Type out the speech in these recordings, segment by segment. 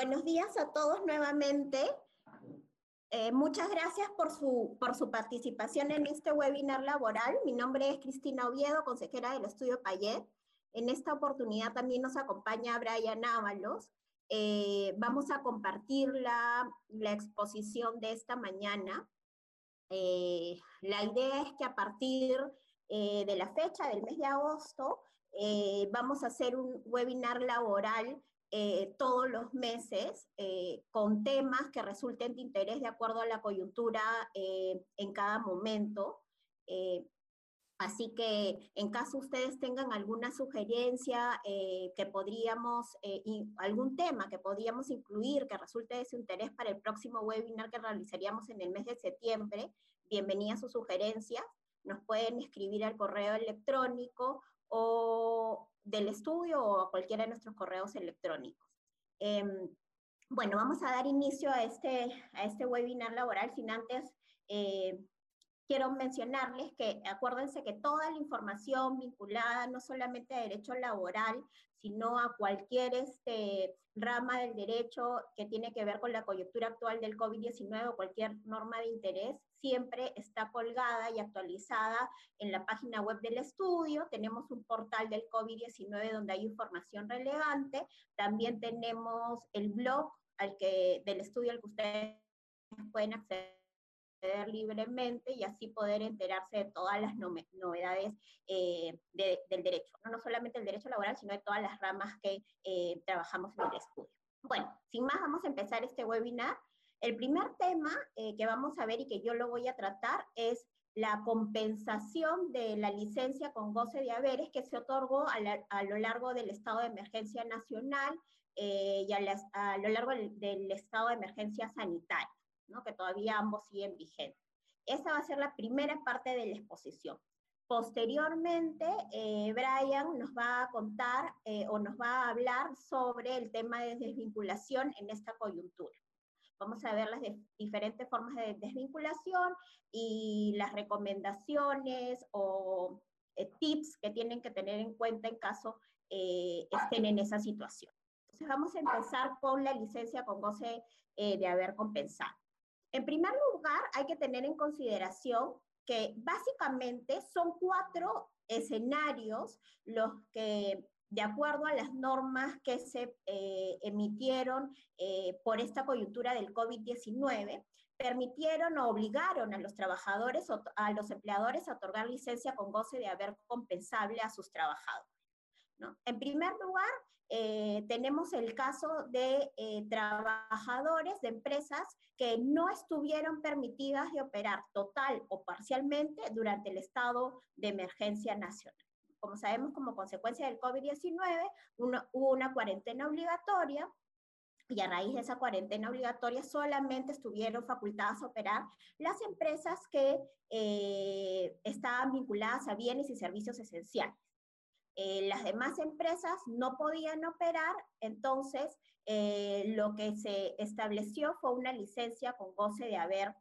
Buenos días a todos nuevamente. Eh, muchas gracias por su, por su participación en este webinar laboral. Mi nombre es Cristina Oviedo, consejera del Estudio Payet. En esta oportunidad también nos acompaña Brian Ábalos. Eh, vamos a compartir la, la, exposición de esta mañana. Eh, la idea es que a partir de la fecha del mes de agosto vamos a hacer un webinar laboral eh, todos los meses eh, con temas que resulten de interés de acuerdo a la coyuntura eh, en cada momento. así que en caso ustedes tengan alguna sugerencia que podríamos, algún tema que podríamos incluir que resulte de su interés para el próximo webinar que realizaríamos en el mes de septiembre, bienvenidas sus sugerencias. Nos pueden escribir al correo electrónico o del estudio o a cualquiera de nuestros correos electrónicos. Em, bueno, vamos a dar inicio a este, a este webinar laboral sin antes eh, quiero mencionarles que acuérdense que toda la información vinculada no solamente a derecho laboral, sino a cualquier este, rama del derecho que tiene que ver con la coyuntura actual del COVID-19 o cualquier norma de interés, siempre está colgada y actualizada en la página web del estudio. Tenemos un portal del COVID-19 donde hay información relevante. También tenemos el blog del estudio al que ustedes pueden acceder libremente y así poder enterarse de todas las novedades eh, del derecho, ¿no? solamente el derecho laboral, sino de todas las ramas que eh, trabajamos en el estudio. Bueno, sin más, vamos a empezar este webinar. El primer tema eh, que vamos a ver y que yo lo voy a tratar es la compensación de la licencia con goce de haberes que se otorgó a, lo largo del estado de emergencia nacional y a, lo largo del estado de emergencia sanitaria que todavía ambos siguen vigentes. Esa va a ser la primera parte de la exposición. Posteriormente, eh, Brian nos va a contar eh, o nos va a hablar sobre el tema de desvinculación en esta coyuntura. Vamos a ver las diferentes formas de desvinculación y las recomendaciones o eh, tips que tienen que tener en cuenta en caso estén en esa situación. Entonces vamos a empezar con la licencia con goce de haber compensado. En primer lugar, hay que tener en consideración que básicamente son cuatro escenarios los que, de acuerdo a las normas que se eh, emitieron eh, por esta coyuntura del COVID-19, permitieron o obligaron a los trabajadores o a los empleadores a otorgar licencia con goce de haber compensable a sus trabajadores. En primer lugar, eh, tenemos el caso de trabajadores de empresas que no estuvieron permitidas de operar total o parcialmente durante el estado de emergencia nacional. Como sabemos, como consecuencia del COVID-19, hubo una cuarentena obligatoria y a raíz de esa cuarentena obligatoria solamente estuvieron facultadas a operar las empresas que eh, estaban vinculadas a bienes y servicios esenciales. Eh, las demás empresas no podían operar, entonces eh, lo que se estableció fue una licencia con goce de haber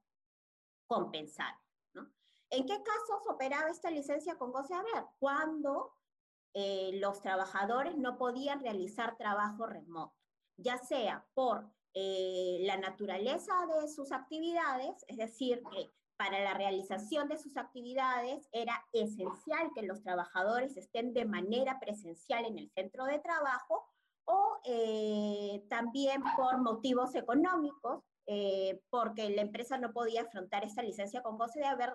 compensado. ¿En qué casos operaba esta licencia con goce de haber? Cuando eh, los trabajadores no podían realizar trabajo remoto, ya sea por la naturaleza de sus actividades, es decir, que para la realización de sus actividades era esencial que los trabajadores estén de manera presencial en el centro de trabajo o eh, también por motivos económicos, eh, porque la empresa no podía afrontar esta licencia con goce de haber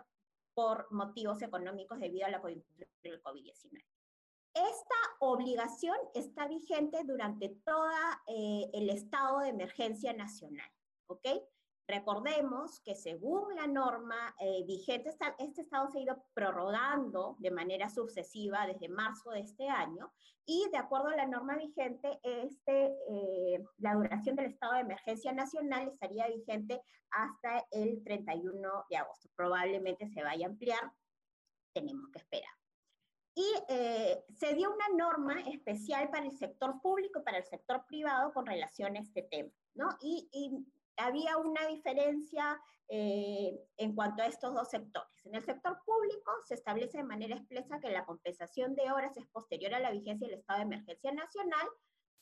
por motivos económicos debido a la coyuntura del COVID-19. Esta obligación está vigente durante todo eh, el estado de emergencia nacional, ¿ok? Recordemos que según la norma eh, vigente, este estado se ha ido prorrogando de manera sucesiva desde marzo de este año y de acuerdo a la norma vigente, este, eh, la duración del estado de emergencia nacional estaría vigente hasta el 31 de agosto. Probablemente se vaya a ampliar, tenemos que esperar. Y eh, se dio una norma especial para el sector público para el sector privado con relación a este tema. ¿no? y había una diferencia eh, en cuanto a estos dos sectores. En el sector público se establece de manera expresa que la compensación de horas es posterior a la vigencia del estado de emergencia nacional,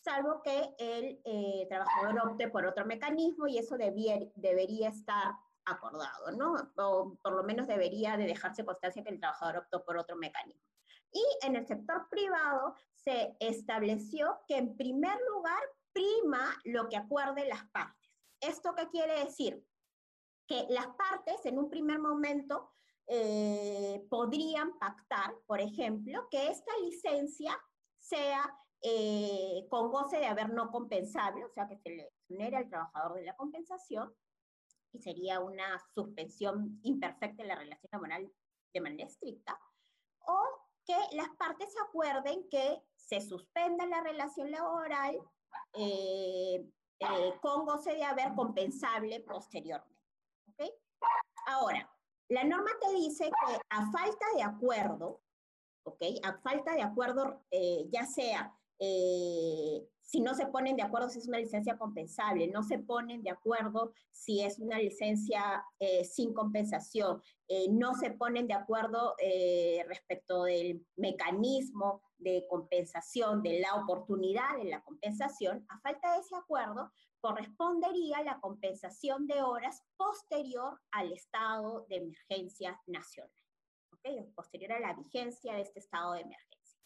salvo que el eh, trabajador opte por otro mecanismo y eso debería estar acordado, ¿no? O por lo menos debería de dejarse constancia que el trabajador optó por otro mecanismo. Y en el sector privado se estableció que en primer lugar prima lo que acuerden las partes. ¿Esto qué quiere decir? Que las partes en un primer momento eh, podrían pactar, por ejemplo, que esta licencia sea eh, con goce de haber no compensable, o sea, que se le exonere al trabajador de la compensación, y sería una suspensión imperfecta en la relación laboral de manera estricta, o que las partes acuerden que se suspenda la relación laboral eh, con goce de haber compensable posteriormente. Ahora, la norma te dice que a falta de acuerdo. A falta de acuerdo, eh, ya sea eh, si no se ponen de acuerdo si es una licencia compensable, no se ponen de acuerdo si es una licencia eh, sin compensación, no se ponen de acuerdo respecto del mecanismo de compensación, de la oportunidad de la compensación, a falta de ese acuerdo, correspondería la compensación de horas posterior al estado de emergencia nacional, ¿okay? posterior a la vigencia de este estado de emergencia.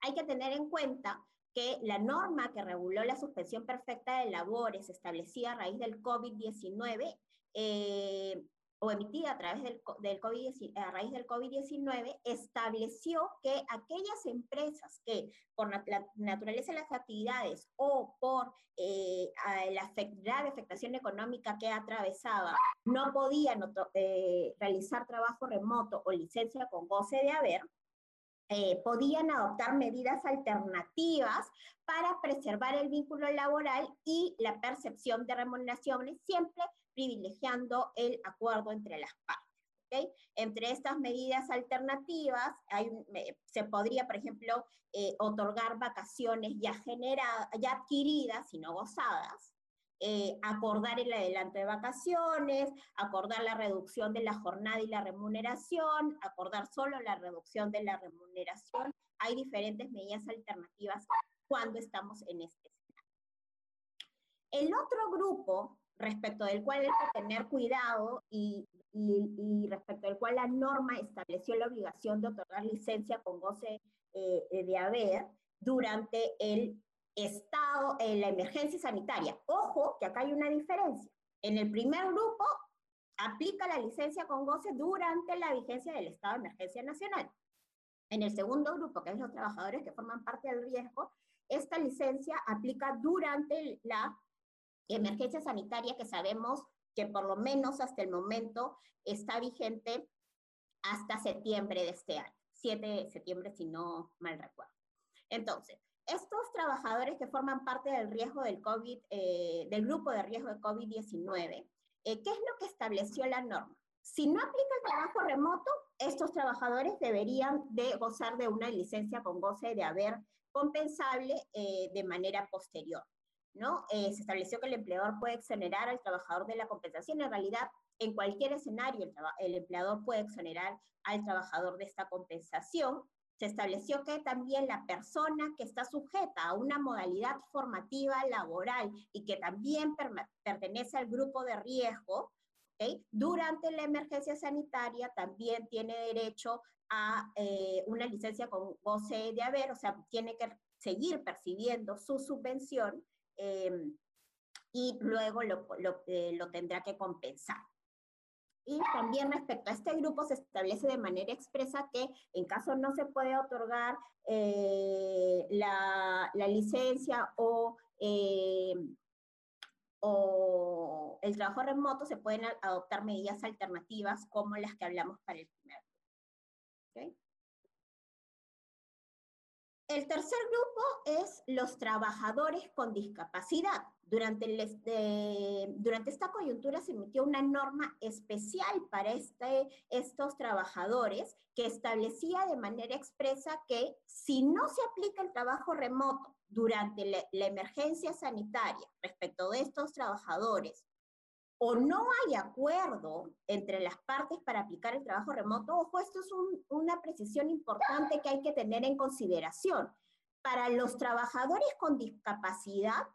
Hay que tener en cuenta que la norma que reguló la suspensión perfecta de labores establecida a raíz del COVID-19 eh, o emitida a, través del, del COVID, a raíz del COVID-19 estableció que aquellas empresas que por la naturaleza de las actividades o por eh, la grave afectación económica que atravesaba no podían eh, realizar trabajo remoto o licencia con goce de haber, eh, podían adoptar medidas alternativas para preservar el vínculo laboral y la percepción de remuneraciones, siempre privilegiando el acuerdo entre las partes. ¿okay? Entre estas medidas alternativas hay, se podría, por ejemplo, eh, otorgar vacaciones ya, generadas, ya adquiridas y no gozadas, eh, acordar el adelanto de vacaciones, acordar la reducción de la jornada y la remuneración, acordar solo la reducción de la remuneración. Hay diferentes medidas alternativas cuando estamos en este escenario. El otro grupo respecto del cual hay que tener cuidado y, y, respecto del cual la norma estableció la obligación de otorgar licencia con goce eh, de haber durante el estado, en la emergencia sanitaria. Ojo, que acá hay una diferencia. En el primer grupo, aplica la licencia con goce durante la vigencia del estado de emergencia nacional. En el segundo grupo, que es los trabajadores que forman parte del riesgo, esta licencia aplica durante la emergencia sanitaria que sabemos que por lo menos hasta el momento está vigente hasta septiembre de este año, 7 de septiembre si no mal recuerdo. Entonces, estos trabajadores que forman parte del riesgo del COVID, eh, del grupo de riesgo de COVID-19, eh, ¿qué es lo que estableció la norma? Si no aplica el trabajo remoto, estos trabajadores deberían de gozar de una licencia con goce de haber compensable eh, de manera posterior. ¿No? se estableció que el empleador puede exonerar al trabajador de la compensación. En realidad, en cualquier escenario, el, el empleador puede exonerar al trabajador de esta compensación se estableció que también la persona que está sujeta a una modalidad formativa laboral y que también pertenece al grupo de riesgo, durante la emergencia sanitaria también tiene derecho a eh, una licencia con goce de haber, o sea, tiene que seguir percibiendo su subvención em, y luego lo, lo, eh, lo tendrá que compensar. Y también respecto a este grupo se establece de manera expresa que en caso no se puede otorgar eh, la, licencia o, eh, o el trabajo remoto, se pueden adoptar medidas alternativas como las que hablamos para el primer grupo. El tercer grupo es los trabajadores con discapacidad. Durante, esta coyuntura se emitió una norma especial para este, estos trabajadores que establecía de manera expresa que si no se aplica el trabajo remoto durante la emergencia sanitaria respecto de estos trabajadores o no hay acuerdo entre las partes para aplicar el trabajo remoto, ojo, esto es una precisión importante que hay que tener en consideración. para los trabajadores con discapacidad,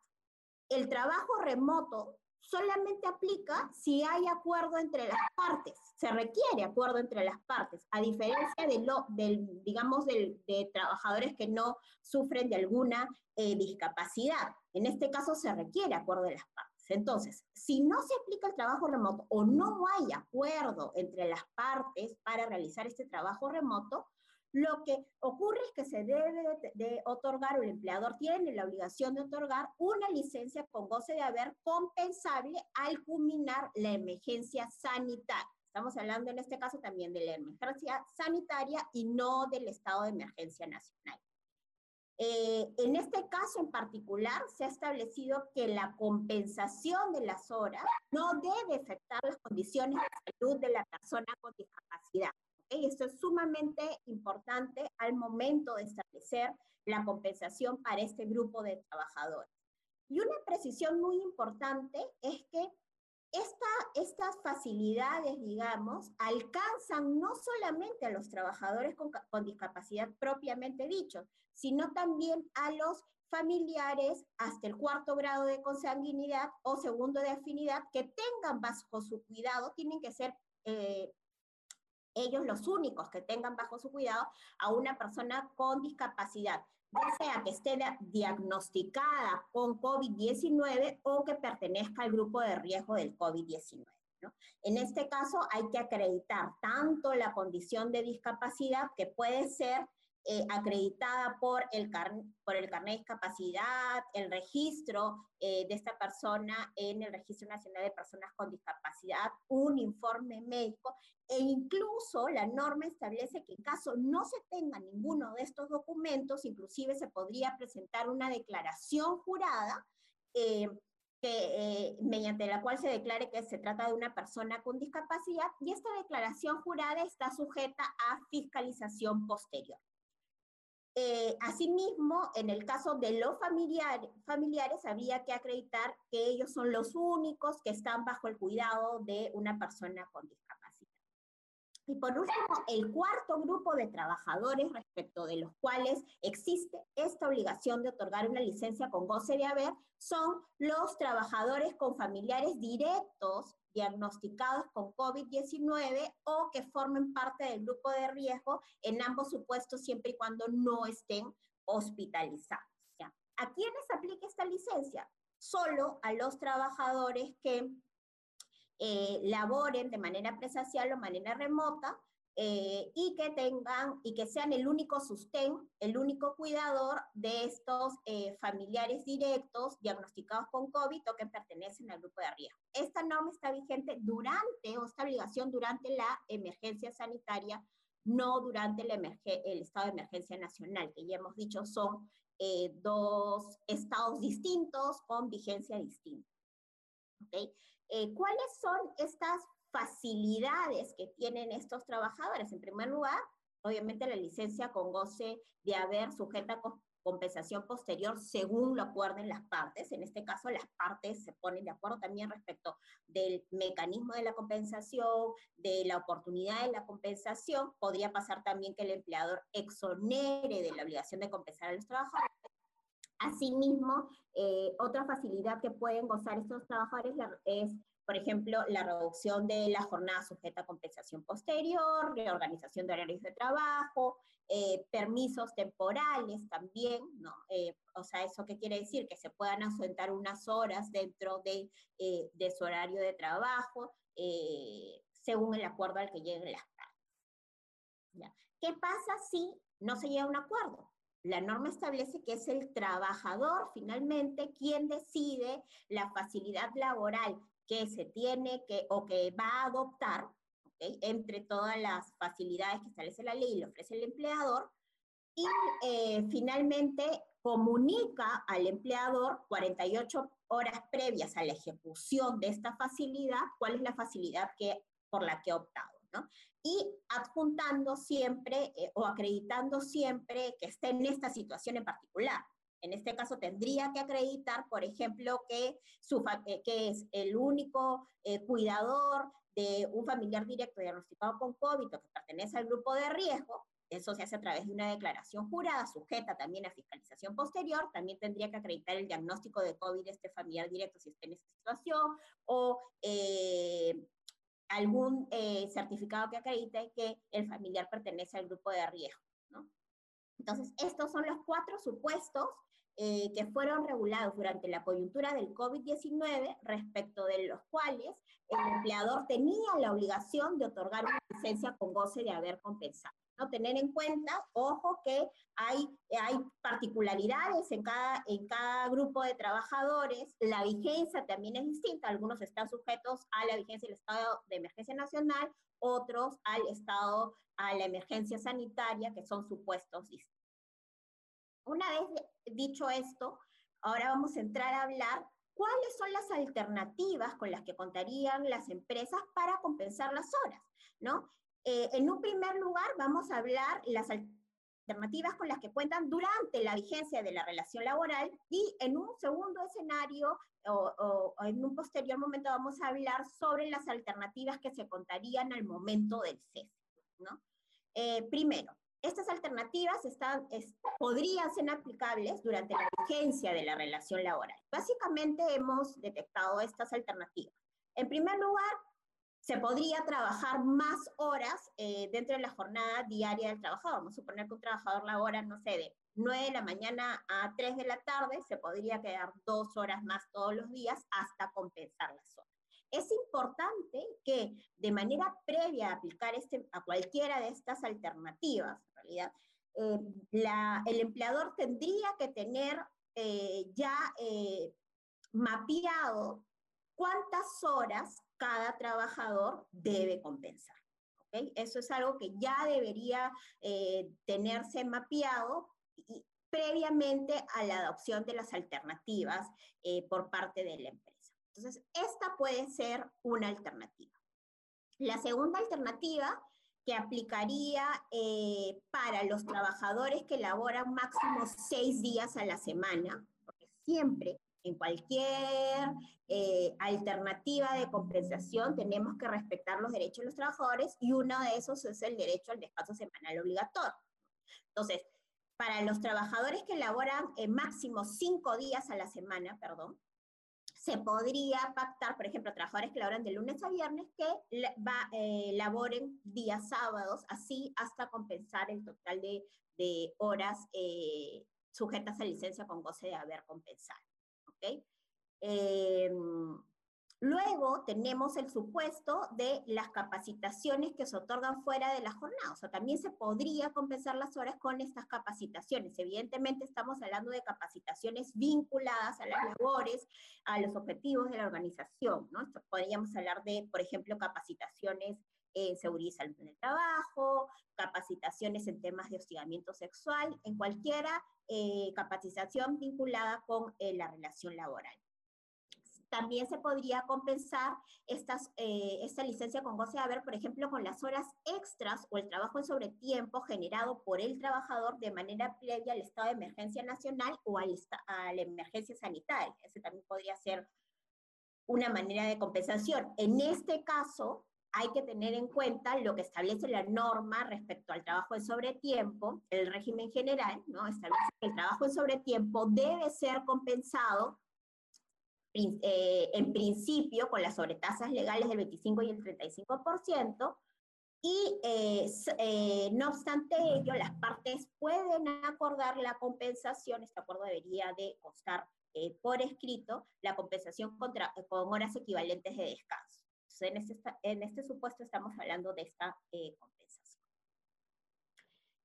el trabajo remoto solamente aplica si hay acuerdo entre las partes, se requiere acuerdo entre las partes, a diferencia de del, digamos, de trabajadores que no sufren de alguna eh, discapacidad. En este caso se requiere acuerdo de las partes. Entonces, si no se aplica el trabajo remoto o no hay acuerdo entre las partes para realizar este trabajo remoto, lo que ocurre es que se debe de, otorgar, o el empleador tiene la obligación de otorgar una licencia con goce de haber compensable al culminar la emergencia sanitaria. Estamos hablando en este caso también de la emergencia sanitaria y no del estado de emergencia nacional. Eh, en este caso en particular, se ha establecido que la compensación de las horas no debe afectar las condiciones de salud de la persona con discapacidad. Esto es sumamente importante al momento de establecer la compensación para este grupo de trabajadores. Y una precisión muy importante es que esta, estas facilidades, digamos, alcanzan no solamente a los trabajadores con, con discapacidad propiamente dicho, sino también a los familiares hasta el cuarto grado de consanguinidad o segundo de afinidad que tengan bajo su cuidado, tienen que ser eh, ellos los únicos que tengan bajo su cuidado a una persona con discapacidad, ya sea que esté diagnosticada con COVID-19 o que pertenezca al grupo de riesgo del COVID-19. En este caso hay que acreditar tanto la condición de discapacidad que puede ser eh, acreditada por el, por el carnet de discapacidad, el registro eh, de esta persona en el Registro Nacional de Personas con Discapacidad, un informe médico e incluso la norma establece que en caso no se tenga ninguno de estos documentos, inclusive se podría presentar una declaración jurada eh, mediante la cual se declare que se trata de una persona con discapacidad y esta declaración jurada está sujeta a fiscalización posterior. Eh, asimismo, en el caso de los familiares, familiares, había que acreditar que ellos son los únicos que están bajo el cuidado de una persona con discapacidad. Y por último, el cuarto grupo de trabajadores respecto de los cuales existe esta obligación de otorgar una licencia con goce de haber son los trabajadores con familiares directos diagnosticados con COVID-19 o que formen parte del grupo de riesgo en ambos supuestos siempre y cuando no estén hospitalizados. ¿A quiénes aplica esta licencia? Solo a los trabajadores que eh, laboren de manera presencial o manera remota eh, y que tengan y que sean el único sustén, el único cuidador de estos eh, familiares directos diagnosticados con COVID o que pertenecen al grupo de riesgo. Esta norma está vigente durante o esta obligación durante la emergencia sanitaria, no durante el, el estado de emergencia nacional, que ya hemos dicho son eh, dos estados distintos con vigencia distinta. ¿Okay? ¿Cuáles son estas facilidades que tienen estos trabajadores. En primer lugar, obviamente la licencia con goce de haber sujeta compensación posterior según lo acuerden las partes. En este caso, las partes se ponen de acuerdo también respecto del mecanismo de la compensación, de la oportunidad de la compensación. Podría pasar también que el empleador exonere de la obligación de compensar a los trabajadores. Asimismo, eh, otra facilidad que pueden gozar estos trabajadores es por ejemplo, la reducción de la jornada sujeta a compensación posterior, reorganización de horarios de trabajo, eh, permisos temporales también, ¿no? Eh, o sea, ¿eso qué quiere decir? Que se puedan ausentar unas horas dentro de, eh, de su horario de trabajo, según el acuerdo al que lleguen las partes. ¿Qué pasa si no se llega a un acuerdo? La norma establece que es el trabajador finalmente quien decide la facilidad laboral que se tiene que o que va a adoptar, entre todas las facilidades que establece la ley y le ofrece el empleador, y eh, finalmente comunica al empleador 48 horas previas a la ejecución de esta facilidad, cuál es la facilidad que, por la que ha optado. ¿no? Y adjuntando siempre eh, o acreditando siempre que esté en esta situación en particular. En este caso tendría que acreditar, por ejemplo, que, eh, es el único eh, cuidador de un familiar directo diagnosticado con COVID o que pertenece al grupo de riesgo, eso se hace a través de una declaración jurada, sujeta también a fiscalización posterior, también tendría que acreditar el diagnóstico de COVID de este familiar directo si está en esa situación, o eh, algún certificado que acredite que el familiar pertenece al grupo de riesgo. Entonces, estos son los cuatro supuestos eh, que fueron regulados durante la coyuntura del COVID-19, respecto de los cuales el empleador tenía la obligación de otorgar una licencia con goce de haber compensado. ¿no? Tener en cuenta, ojo, que hay, hay particularidades en cada, en cada grupo de trabajadores, la vigencia también es distinta, algunos están sujetos a la vigencia del estado de emergencia nacional, otros al estado, a la emergencia sanitaria, que son supuestos distintos. Una vez dicho esto, ahora vamos a entrar a hablar cuáles son las alternativas con las que contarían las empresas para compensar las horas, ¿no? Eh, en un primer lugar, vamos a hablar las alternativas con las que cuentan durante la vigencia de la relación laboral y en un segundo escenario o, en un posterior momento vamos a hablar sobre las alternativas que se contarían al momento del cese. ¿no? Eh, primero, estas alternativas podrían ser aplicables durante la vigencia de la relación laboral. Básicamente hemos detectado estas alternativas. En primer lugar, se podría trabajar más horas eh, dentro de la jornada diaria del trabajador. Vamos a suponer que un trabajador labora, no sé, de 9 de la mañana a 3 de la tarde, se podría quedar dos horas más todos los días hasta compensar las horas. Es importante que de manera previa a aplicar este, a cualquiera de estas alternativas, eh, el empleador tendría que tener eh, ya mapeado cuántas horas cada trabajador debe compensar. Eso es algo que ya debería eh, tenerse mapeado previamente a la adopción de las alternativas eh, por parte de la empresa. Entonces, esta puede ser una alternativa. La segunda alternativa que aplicaría eh, para los trabajadores que laboran máximo seis días a la semana, porque siempre en cualquier eh, alternativa de compensación tenemos que respetar los derechos de los trabajadores y uno de esos es el derecho al descanso semanal obligatorio. Entonces, para los trabajadores que laboran eh, máximo cinco días a la semana, perdón, se podría pactar, por ejemplo, trabajadores que laboran de lunes a viernes que va, eh, laboren días sábados, así hasta compensar el total de, horas sujetas a licencia con goce de haber compensado. Em, luego tenemos el supuesto de las capacitaciones que se otorgan fuera de la jornada, o sea, también se podría compensar las horas con estas capacitaciones. Evidentemente estamos hablando de capacitaciones vinculadas a las labores, a los objetivos de la organización, ¿no? podríamos hablar de, por ejemplo, capacitaciones en seguridad y salud en el trabajo, capacitaciones en temas de hostigamiento sexual, en cualquiera eh, capacitación vinculada con eh, la relación laboral. También se podría compensar estas, eh, esta licencia con goce de haber, por ejemplo, con las horas extras o el trabajo en sobretiempo generado por el trabajador de manera previa al estado de emergencia nacional o a la emergencia sanitaria. Ese también podría ser una manera de compensación. En este caso, hay que tener en cuenta lo que establece la norma respecto al trabajo en sobretiempo, el régimen general, ¿no? Establece que el trabajo en sobretiempo debe ser compensado eh, en principio con las sobretasas legales del 25 y el 35%, y eh, eh, no obstante ello, las partes pueden acordar la compensación, este acuerdo debería de constar por escrito, la compensación contra, con horas equivalentes de descanso en este, en este supuesto estamos hablando de esta eh, compensación.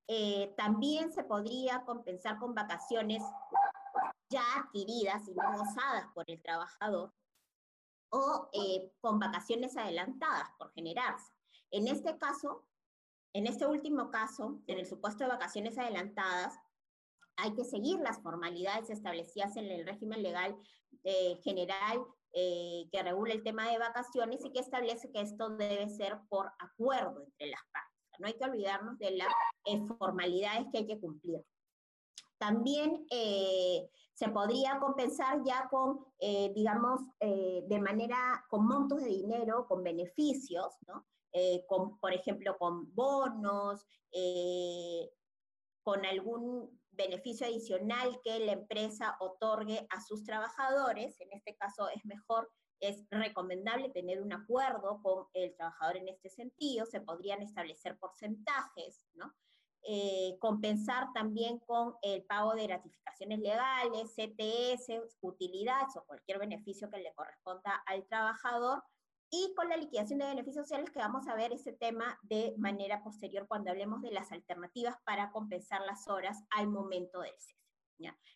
Eh, también se podría compensar con vacaciones ya adquiridas y no gozadas por el trabajador o eh, con vacaciones adelantadas por generarse. En este caso, en este último caso, en el supuesto de vacaciones adelantadas, hay que seguir las formalidades establecidas en el régimen legal general eh, que regula el tema de vacaciones y que establece que esto debe ser por acuerdo entre las partes. No hay que olvidarnos de las eh, formalidades que hay que cumplir. También eh, se podría compensar ya con, digamos, de manera, con montos de dinero, con beneficios, ¿no? eh, con, por ejemplo, con bonos, eh, con algún beneficio adicional que la empresa otorgue a sus trabajadores. En este caso es mejor, es recomendable tener un acuerdo con el trabajador en este sentido. Se podrían establecer porcentajes, ¿no? Eh, compensar también con el pago de gratificaciones legales, CTS, utilidades o cualquier beneficio que le corresponda al trabajador, y con la liquidación de beneficios sociales que vamos a ver ese tema de manera posterior cuando hablemos de las alternativas para compensar las horas al momento del cese.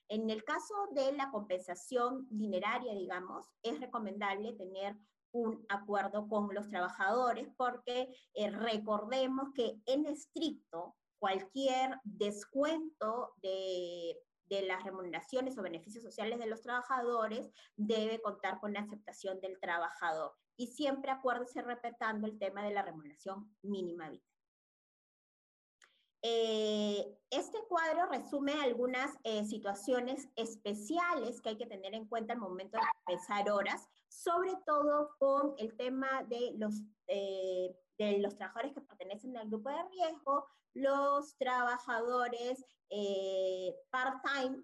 En el caso de la compensación dineraria, digamos, es recomendable tener un acuerdo con los trabajadores porque eh, recordemos que en estricto cualquier descuento de, las remuneraciones o beneficios sociales de los trabajadores debe contar con la aceptación del trabajador. Y siempre acuérdese respetando el tema de la remuneración mínima vital. Eh, este cuadro resume algunas eh, situaciones especiales que hay que tener en cuenta al momento de empezar horas, sobre todo con el tema de los, eh, de los trabajadores que pertenecen al grupo de riesgo, los trabajadores eh, part-time,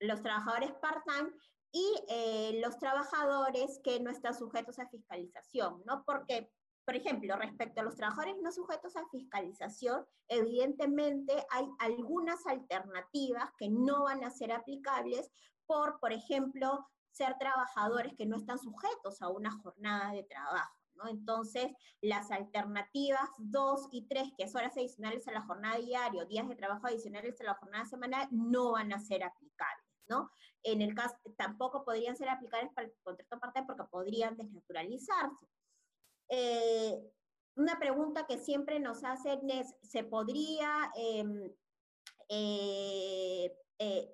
los trabajadores part-time y eh, los trabajadores que no están sujetos a fiscalización, ¿no? Porque, por ejemplo, respecto a los trabajadores no sujetos a fiscalización, evidentemente hay algunas alternativas que no van a ser aplicables por, por ejemplo, ser trabajadores que no están sujetos a una jornada de trabajo. Entonces, las alternativas 2 y 3, que es horas adicionales a la jornada diaria, días de trabajo adicionales a la jornada semanal, no van a ser aplicables, ¿no? En el caso, tampoco podrían ser aplicables para el contrato parte porque podrían desnaturalizarse. Eh, una pregunta que siempre nos hacen es, ¿se podría em, eh, eh,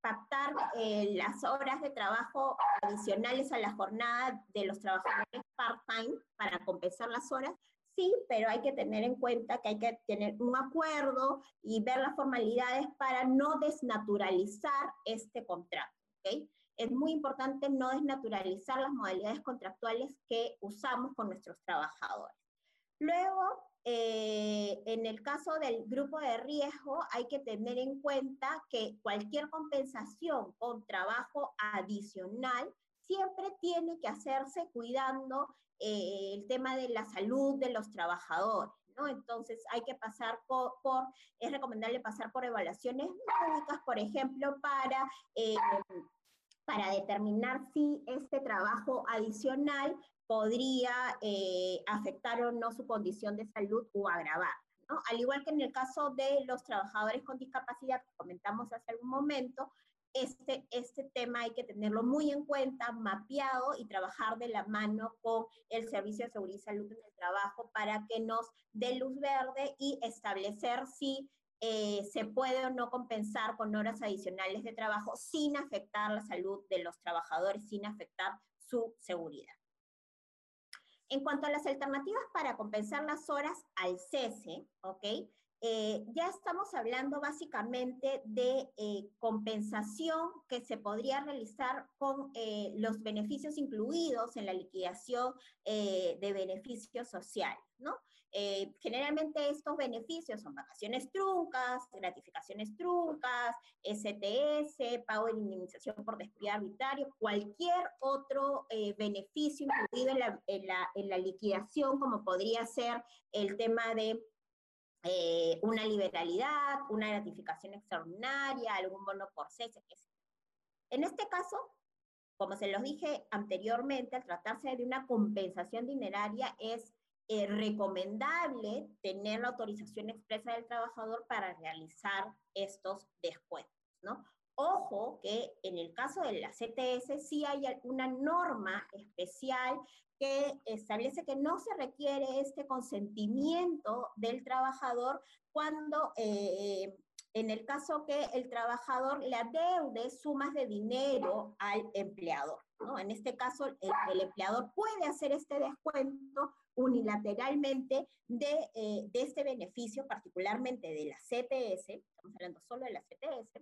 pactar eh, las horas de trabajo adicionales a la jornada de los trabajadores part-time para compensar las horas, sí, pero hay que tener en cuenta que hay que tener un acuerdo y ver las formalidades para no desnaturalizar este contrato. Es muy importante no desnaturalizar las modalidades contractuales que usamos con nuestros trabajadores. Luego, eh, en el caso del grupo de riesgo, hay que tener en cuenta que cualquier compensación con trabajo adicional siempre tiene que hacerse cuidando eh, el tema de la salud de los trabajadores. Entonces hay que pasar por, es recomendable pasar por evaluaciones médicas, por ejemplo, para, eh, para determinar si este trabajo adicional podría eh, afectar o no su condición de salud o agravar. ¿no? Al igual que en el caso de los trabajadores con discapacidad que comentamos hace algún momento, este, este tema hay que tenerlo muy en cuenta, mapeado y trabajar de la mano con el Servicio de Seguridad y Salud en el Trabajo para que nos dé luz verde y establecer si eh, se puede o no compensar con horas adicionales de trabajo sin afectar la salud de los trabajadores, sin afectar su seguridad. En cuanto a las alternativas para compensar las horas al cese, ¿ok? Eh, ya estamos hablando básicamente de eh, compensación que se podría realizar con eh, los beneficios incluidos en la liquidación de beneficios sociales, ¿no? Eh, generalmente estos beneficios son vacaciones truncas, gratificaciones truncas, STS, pago de indemnización por despido arbitrario, cualquier otro eh, beneficio incluido en la, liquidación, como podría ser el tema de eh, una liberalidad, una gratificación extraordinaria, algún bono por cese. En este caso, como se los dije anteriormente, al tratarse de una compensación dineraria, es es recomendable tener la autorización expresa del trabajador para realizar estos descuentos, ¿no? Ojo que en el caso de la CTS sí hay una norma especial que establece que no se requiere este consentimiento del trabajador cuando eh, en el caso que el trabajador le adeude sumas de dinero al empleador. ¿no? En este caso, el, empleador puede hacer este descuento unilateralmente de, eh, de, este beneficio, particularmente de la CTS, estamos hablando solo de la CTS,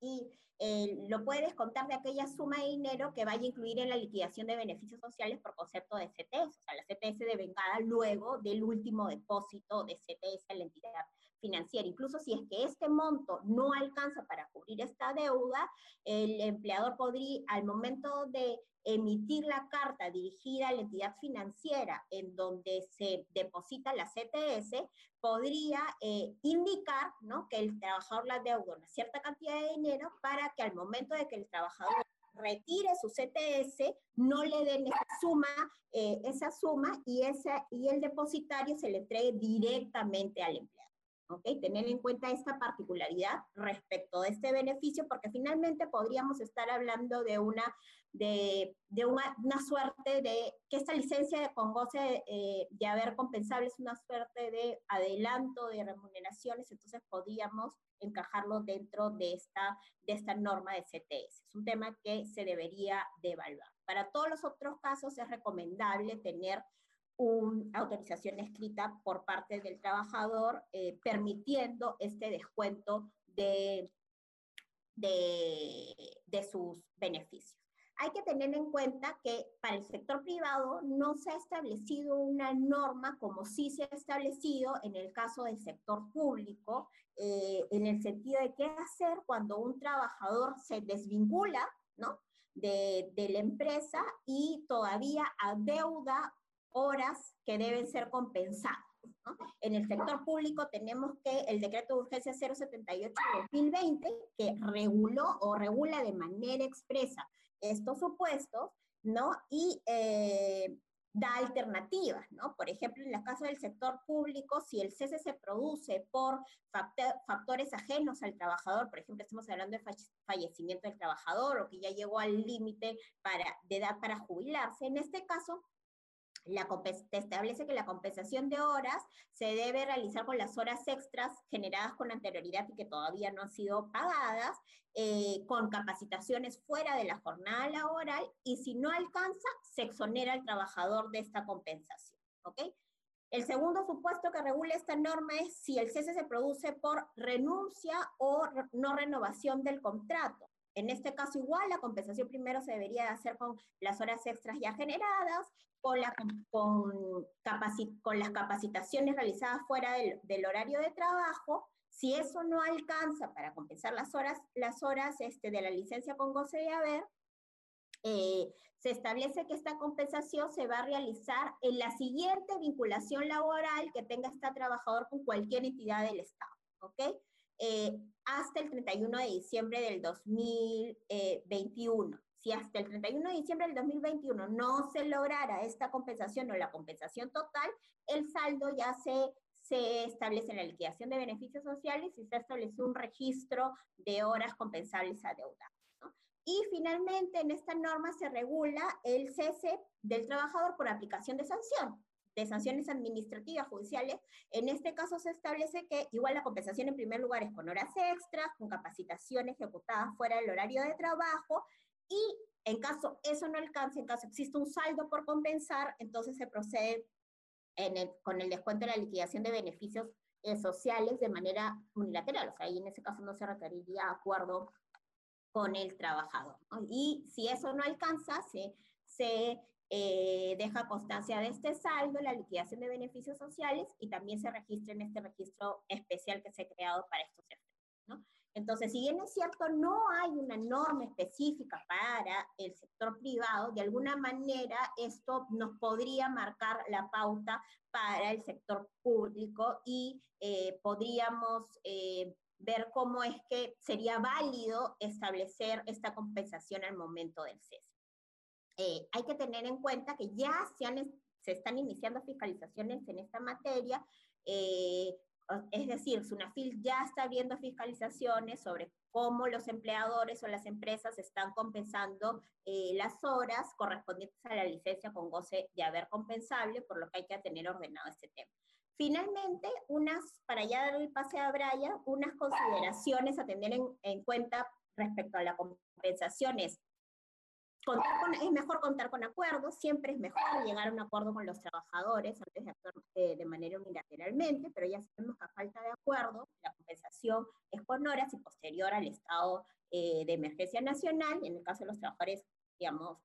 y eh, lo puede descontar de aquella suma de dinero que vaya a incluir en la liquidación de beneficios sociales por concepto de CTS, o sea, la CTS devengada luego del último depósito de CTS a la entidad financiera. Incluso si es que este monto no alcanza para cubrir esta deuda, el empleador podría, al momento de emitir la carta dirigida a la entidad financiera en donde se deposita la CTS, podría eh, indicar que el trabajador la deuda una cierta cantidad de dinero para que al momento de que el trabajador retire su CTS, no le den esa suma, eh, esa suma y, esa, y el depositario se le entregue directamente al empleado. ¿ok? Tener en cuenta esta particularidad respecto de este beneficio, porque finalmente podríamos estar hablando de una, de, de una, una, suerte de, que esta licencia con goce eh, de haber compensable es una suerte de adelanto de remuneraciones, entonces podríamos encajarlo dentro de esta, de esta norma de CTS. Es un tema que se debería de evaluar. Para todos los otros casos es recomendable tener una autorización escrita por parte del trabajador eh, permitiendo este descuento de, de, de sus beneficios. Hay que tener en cuenta que para el sector privado no se ha establecido una norma como sí se ha establecido en el caso del sector público, eh, en el sentido de qué hacer cuando un trabajador se desvincula ¿no? de, la empresa y todavía adeuda horas que deben ser compensadas. En el sector público tenemos que el decreto de urgencia 078 de 2020, que reguló o regula de manera expresa estos supuestos, ¿no? Y eh, da alternativas, ¿no? Por ejemplo, en el caso del sector público, si el cese se produce por factores ajenos al trabajador, por ejemplo, estamos hablando de fallecimiento del trabajador o que ya llegó al límite de edad para jubilarse, en este caso la, establece que la compensación de horas se debe realizar con las horas extras generadas con anterioridad y que todavía no han sido pagadas, eh, con capacitaciones fuera de la jornada laboral y si no alcanza, se exonera al trabajador de esta compensación. ¿ok? El segundo supuesto que regula esta norma es si el cese se produce por renuncia o no renovación del contrato. En este caso igual, la compensación primero se debería hacer con las horas extras ya generadas, con, la, con, con las capacitaciones realizadas fuera del, horario de trabajo. Si eso no alcanza para compensar las horas, las horas este, de la licencia con goce de haber, eh, se establece que esta compensación se va a realizar en la siguiente vinculación laboral que tenga este trabajador con cualquier entidad del Estado. ¿ok? Eh, hasta el 31 de diciembre del 2021. Si hasta el 31 de diciembre del 2021 no se lograra esta compensación o la compensación total, el saldo ya se, se establece en la liquidación de beneficios sociales y se establece un registro de horas compensables adeudadas. ¿no? Y finalmente en esta norma se regula el cese del trabajador por aplicación de sanción de sanciones administrativas judiciales, en este caso se establece que igual la compensación en primer lugar es con horas extras, con capacitación ejecutada fuera del horario de trabajo y en caso eso no alcance, en caso existe un saldo por compensar, entonces se procede con el descuento de la liquidación de beneficios eh, sociales de manera unilateral, o sea, ahí en ese caso no se requeriría acuerdo con el trabajador. Y si eso no alcanza, se, se eh, deja constancia de este saldo, la liquidación de beneficios sociales y también se registra en este registro especial que se ha creado para estos efectos. ¿no? Entonces, si bien es cierto, no hay una norma específica para el sector privado, de alguna manera esto nos podría marcar la pauta para el sector público y eh, podríamos eh, ver cómo es que sería válido establecer esta compensación al momento del cese. Eh, hay que tener en cuenta que ya se, están iniciando fiscalizaciones en esta materia, es decir, SUNAFIL ya está abriendo fiscalizaciones sobre cómo los empleadores o las empresas están compensando eh, las horas correspondientes a la licencia con goce de haber compensable, por lo que hay que tener ordenado este tema. Finalmente, unas, para ya dar el pase a Brian, unas consideraciones a tener en, en cuenta respecto a las compensaciones es mejor contar con acuerdos, siempre es mejor llegar a un acuerdo con los trabajadores antes de actuar eh, de manera unilateralmente, pero ya sabemos que a falta de acuerdo, la compensación es por horas y posterior al estado eh, de emergencia nacional, y en el caso de los trabajadores, digamos,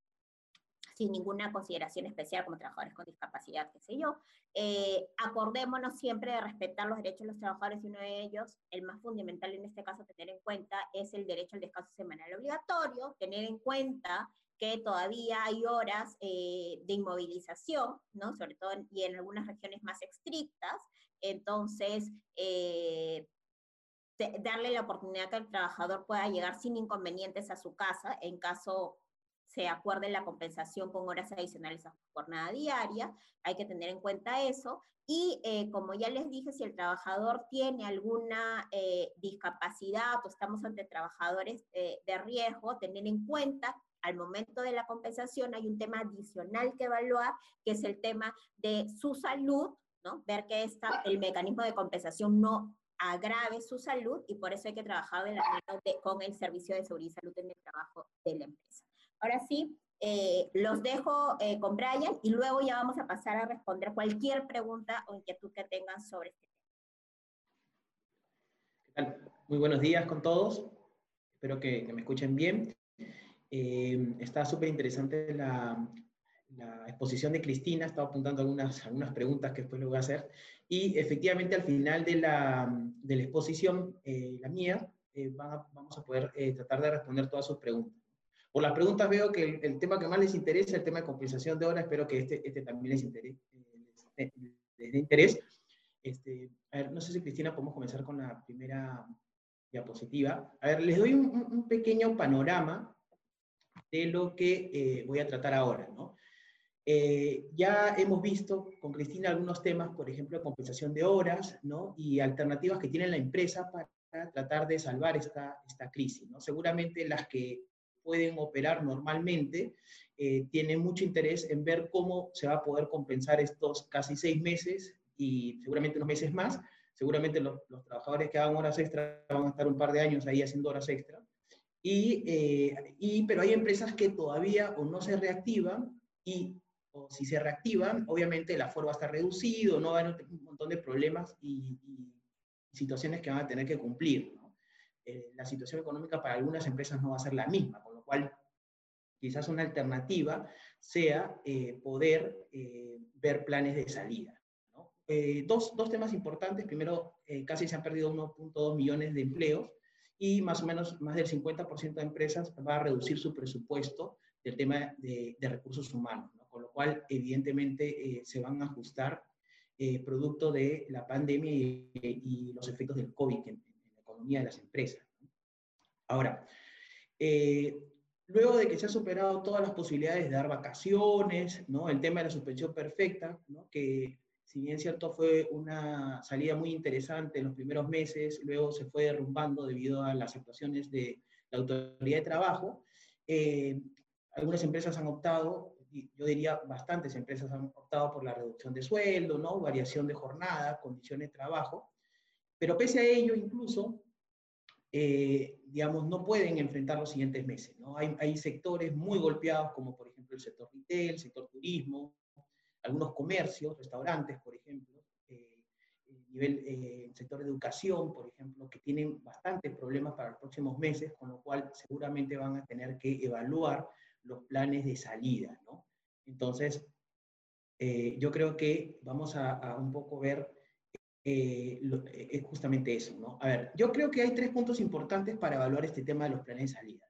sin ninguna consideración especial como trabajadores con discapacidad, qué sé yo. Eh, acordémonos siempre de respetar los derechos de los trabajadores y uno de ellos, el más fundamental en este caso tener en cuenta, es el derecho al descanso semanal obligatorio, tener en cuenta que todavía hay horas eh, de inmovilización, ¿no? Sobre todo y en algunas regiones más estrictas. Entonces, eh, darle la oportunidad que el trabajador pueda llegar sin inconvenientes a su casa en caso se acuerde la compensación con horas adicionales a su jornada diaria. Hay que tener en cuenta eso. Y eh, como ya les dije, si el trabajador tiene alguna discapacidad o estamos ante trabajadores de riesgo, tener en cuenta al momento de la compensación hay un tema adicional que evaluar, que es el tema de su salud, ¿no? Ver que esta, el mecanismo de compensación no agrave su salud y por eso hay que trabajar con el Servicio de Seguridad y Salud en el trabajo de la empresa. Ahora sí, eh, los dejo eh, con Brian y luego ya vamos a pasar a responder cualquier pregunta o inquietud que tengan sobre este tema. Muy buenos días con todos. Espero que me escuchen bien. Eh, está súper interesante la, exposición de Cristina, estaba apuntando algunas, algunas preguntas que después le voy a hacer. Y efectivamente al final de la, de la exposición, eh, la mía, eh, vamos a poder tratar de responder todas sus preguntas. Por las preguntas veo que el, tema que más les interesa es el tema de compensación de horas, espero que este, este también les, interese, les, dé interés. Este, a ver, no sé si Cristina podemos comenzar con la primera diapositiva. A ver, les doy un, un pequeño panorama de lo que eh, voy a tratar ahora. Eh, ya hemos visto con Cristina algunos temas, por ejemplo, compensación de horas ¿no? y alternativas que tiene la empresa para tratar de salvar esta, esta crisis. ¿no? Seguramente las que pueden operar normalmente eh, tienen mucho interés en ver cómo se va a poder compensar estos casi seis meses y seguramente unos meses más. Seguramente los, los trabajadores que hagan horas extra van a estar un par de años ahí haciendo horas extra eh, y, pero hay empresas que todavía o no se reactivan y o si se reactivan, obviamente el aforo va a estar reducido, no va a haber un montón de problemas y, situaciones que van a tener que cumplir. Eh, la situación económica para algunas empresas no va a ser la misma, con lo cual quizás una alternativa sea eh, poder ver planes de salida. dos, dos, temas importantes. Primero, casi se han perdido 1.2 millones de empleos y más o menos más del 50% de empresas va a reducir su presupuesto del tema de, recursos humanos, con lo cual evidentemente eh, se van a ajustar eh, producto de la pandemia y, los efectos del COVID en, la economía de las empresas. Ahora, eh, luego de que se han superado todas las posibilidades de dar vacaciones, ¿no? el tema de la suspensión perfecta, ¿no? que si bien cierto fue una salida muy interesante en los primeros meses, luego se fue derrumbando debido a las actuaciones de la autoridad de trabajo, eh, algunas empresas han optado, yo diría bastantes empresas han optado por la reducción de sueldo, ¿no? variación de jornada, condiciones de trabajo, pero pese a ello incluso, eh, digamos, no pueden enfrentar los siguientes meses. ¿no? Hay, hay sectores muy golpeados como por ejemplo el sector retail, el sector turismo, algunos comercios, restaurantes, por ejemplo, eh, nivel, eh, sector de educación, por ejemplo, que tienen bastantes problemas para los próximos meses, con lo cual seguramente van a tener que evaluar los planes de salida, ¿no? Entonces, eh, yo creo que vamos a, un poco ver eh, justamente eso, ¿no? A ver, yo creo que hay tres puntos importantes para evaluar este tema de los planes de salida.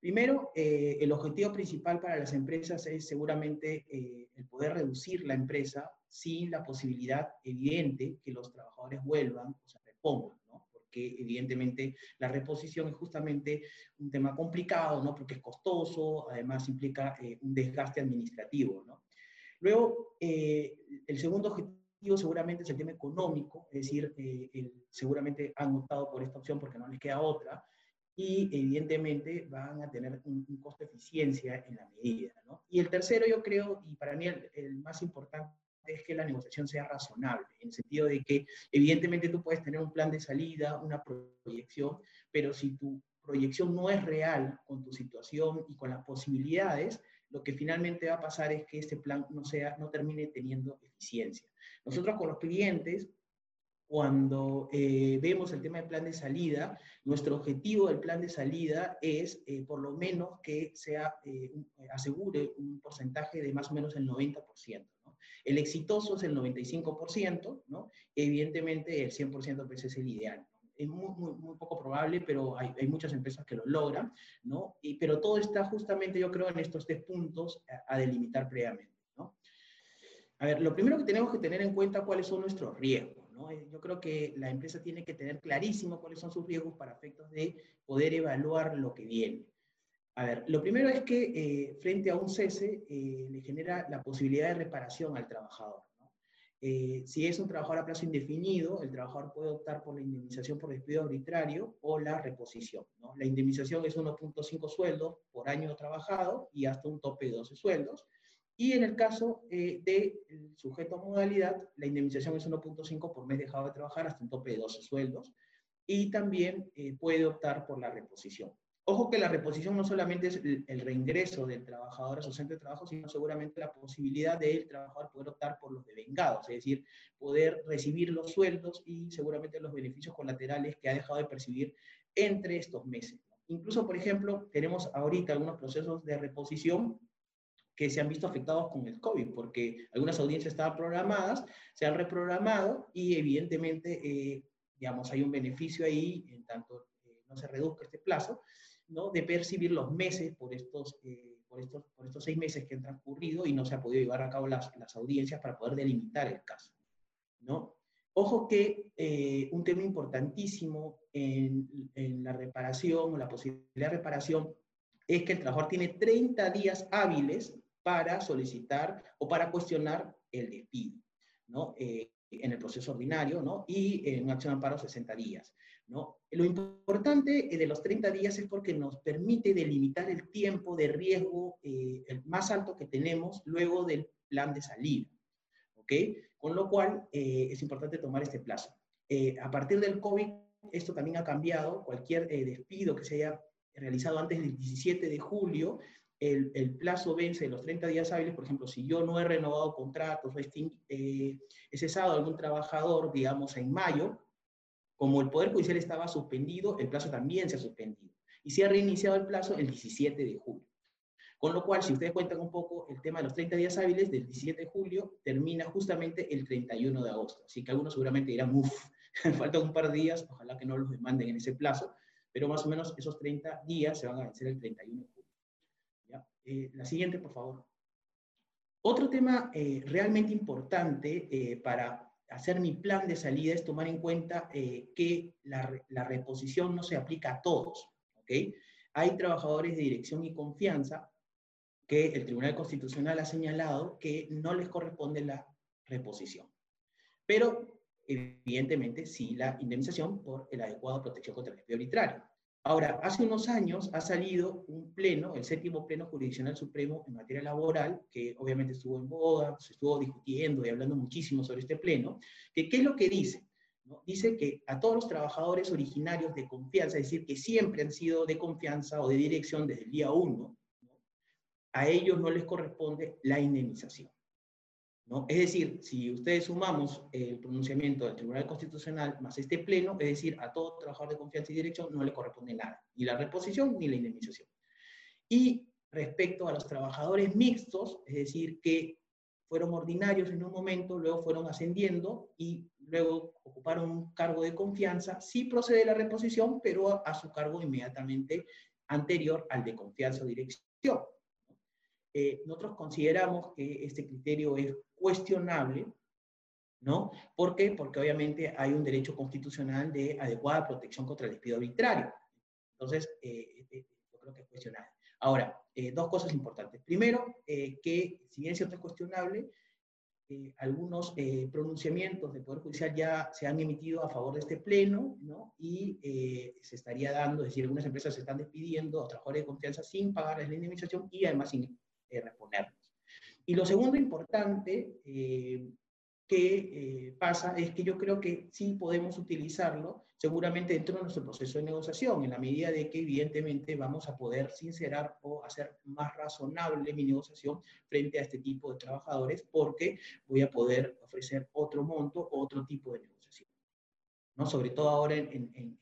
Primero, eh, el objetivo principal para las empresas es seguramente eh, el poder reducir la empresa sin la posibilidad evidente que los trabajadores vuelvan o se repongan, ¿no? porque evidentemente la reposición es justamente un tema complicado, ¿no? porque es costoso, además implica eh, un desgaste administrativo. ¿no? Luego, el segundo objetivo seguramente es el tema económico, es decir, seguramente han optado por esta opción porque no les queda otra, y evidentemente van a tener un, costo de eficiencia en la medida. Y el tercero, yo creo, y para mí el, más importante, es que la negociación sea razonable, en el sentido de que evidentemente tú puedes tener un plan de salida, una proyección, pero si tu proyección no es real con tu situación y con las posibilidades, lo que finalmente va a pasar es que este plan no, sea, no termine teniendo eficiencia. Nosotros con los clientes, cuando eh, vemos el tema del plan de salida, nuestro objetivo del plan de salida es eh, por lo menos que sea, eh, asegure un porcentaje de más o menos el 90%. El exitoso es el 95%, ¿no? evidentemente el 100% pues es el ideal es muy, muy, poco probable, pero hay, hay, muchas empresas que lo logran, ¿no? Y, pero todo está justamente, yo creo, en estos tres puntos a, a, delimitar previamente, ¿no? A ver, lo primero que tenemos que tener en cuenta cuáles son nuestros riesgos, ¿no? Eh, yo creo que la empresa tiene que tener clarísimo cuáles son sus riesgos para efectos de poder evaluar lo que viene. A ver, lo primero es que eh, frente a un cese eh, le genera la posibilidad de reparación al trabajador. Eh, si es un trabajador a plazo indefinido, el trabajador puede optar por la indemnización por despido arbitrario o la reposición. ¿no? La indemnización es 1.5 sueldos por año trabajado y hasta un tope de 12 sueldos. Y en el caso eh, del sujeto a modalidad, la indemnización es 1.5 por mes dejado de trabajar hasta un tope de 12 sueldos. Y también eh, puede optar por la reposición. Ojo que la reposición no solamente es el, reingreso del trabajador a su centro de trabajo, sino seguramente la posibilidad del trabajador poder optar por los devengados, es decir, poder recibir los sueldos y seguramente los beneficios colaterales que ha dejado de percibir entre estos meses. Incluso, por ejemplo, tenemos ahorita algunos procesos de reposición que se han visto afectados con el COVID, porque algunas audiencias estaban programadas, se han reprogramado y evidentemente, eh, digamos, hay un beneficio ahí, en tanto eh, no se reduzca este plazo, ¿no? de percibir los meses por estos, eh, por, estos, por estos seis meses que han transcurrido y no se ha podido llevar a cabo las, las audiencias para poder delimitar el caso. ¿no? Ojo que eh, un tema importantísimo en, en, la reparación o la posibilidad de reparación es que el trabajador tiene 30 días hábiles para solicitar o para cuestionar el despido, ¿no? Eh, en el proceso ordinario, ¿no? Y en acción amparo 60 días. ¿no? Lo importante de los 30 días es porque nos permite delimitar el tiempo de riesgo eh, el más alto que tenemos luego del plan de salida. ¿ok? Con lo cual eh, es importante tomar este plazo. Eh, a partir del COVID, esto también ha cambiado. Cualquier despido que se haya realizado antes del 17 de julio, el, el, plazo vence de los 30 días hábiles. Por ejemplo, si yo no he renovado contratos o he cesado a algún trabajador, digamos, en mayo, como el Poder Judicial estaba suspendido, el plazo también se ha suspendido. Y se ha reiniciado el plazo el 17 de julio. Con lo cual, si ustedes cuentan un poco, el tema de los 30 días hábiles del 17 de julio termina justamente el 31 de agosto. Así que algunos seguramente dirán, uff, faltan un par de días, ojalá que no los demanden en ese plazo, pero más o menos esos 30 días se van a vencer el 31 de julio. Eh, la siguiente, por favor. Otro tema eh, realmente importante eh, para hacer mi plan de salida es tomar en cuenta que la, la, reposición no se aplica a todos. ¿okay? Hay trabajadores de dirección y confianza que el Tribunal Constitucional ha señalado que no les corresponde la reposición. Pero, evidentemente, sí la indemnización por el adecuado protección contra el despido arbitrario. Ahora, hace unos años ha salido un pleno, el séptimo pleno jurisdiccional supremo en materia laboral, que obviamente estuvo en boda, se estuvo discutiendo y hablando muchísimo sobre este pleno, que qué es lo que dice. Dice que a todos los trabajadores originarios de confianza, es decir, que siempre han sido de confianza o de dirección desde el día uno, ¿no? a ellos no les corresponde la indemnización. Es decir, si ustedes sumamos el pronunciamiento del Tribunal Constitucional más este pleno, es decir, a todo trabajador de confianza y dirección no le corresponde nada, ni la reposición ni la indemnización. Y respecto a los trabajadores mixtos, es decir, que fueron ordinarios en un momento, luego fueron ascendiendo y luego ocuparon un cargo de confianza, sí procede la reposición, pero a, su cargo inmediatamente anterior al de confianza o dirección. Eh, nosotros consideramos que este criterio es cuestionable, ¿no? ¿Por qué? Porque obviamente hay un derecho constitucional de adecuada protección contra el despido arbitrario. Entonces, eh, eh, yo creo que es cuestionable. Ahora, dos cosas importantes. Primero, que si bien es cierto es cuestionable, algunos pronunciamientos del Poder Judicial ya se han emitido a favor de este pleno, ¿no? Y se estaría dando, es decir, algunas empresas se están despidiendo a trabajadores de confianza sin pagarles la indemnización y además sin eh, reponernos. Y lo segundo importante, eh, que pasa es que yo creo que sí podemos utilizarlo seguramente dentro de nuestro proceso de negociación, en la medida de que evidentemente vamos a poder sincerar o hacer más razonable mi negociación frente a este tipo de trabajadores, porque voy a poder ofrecer otro monto, otro tipo de negociación. ¿no? Sobre todo ahora en, en,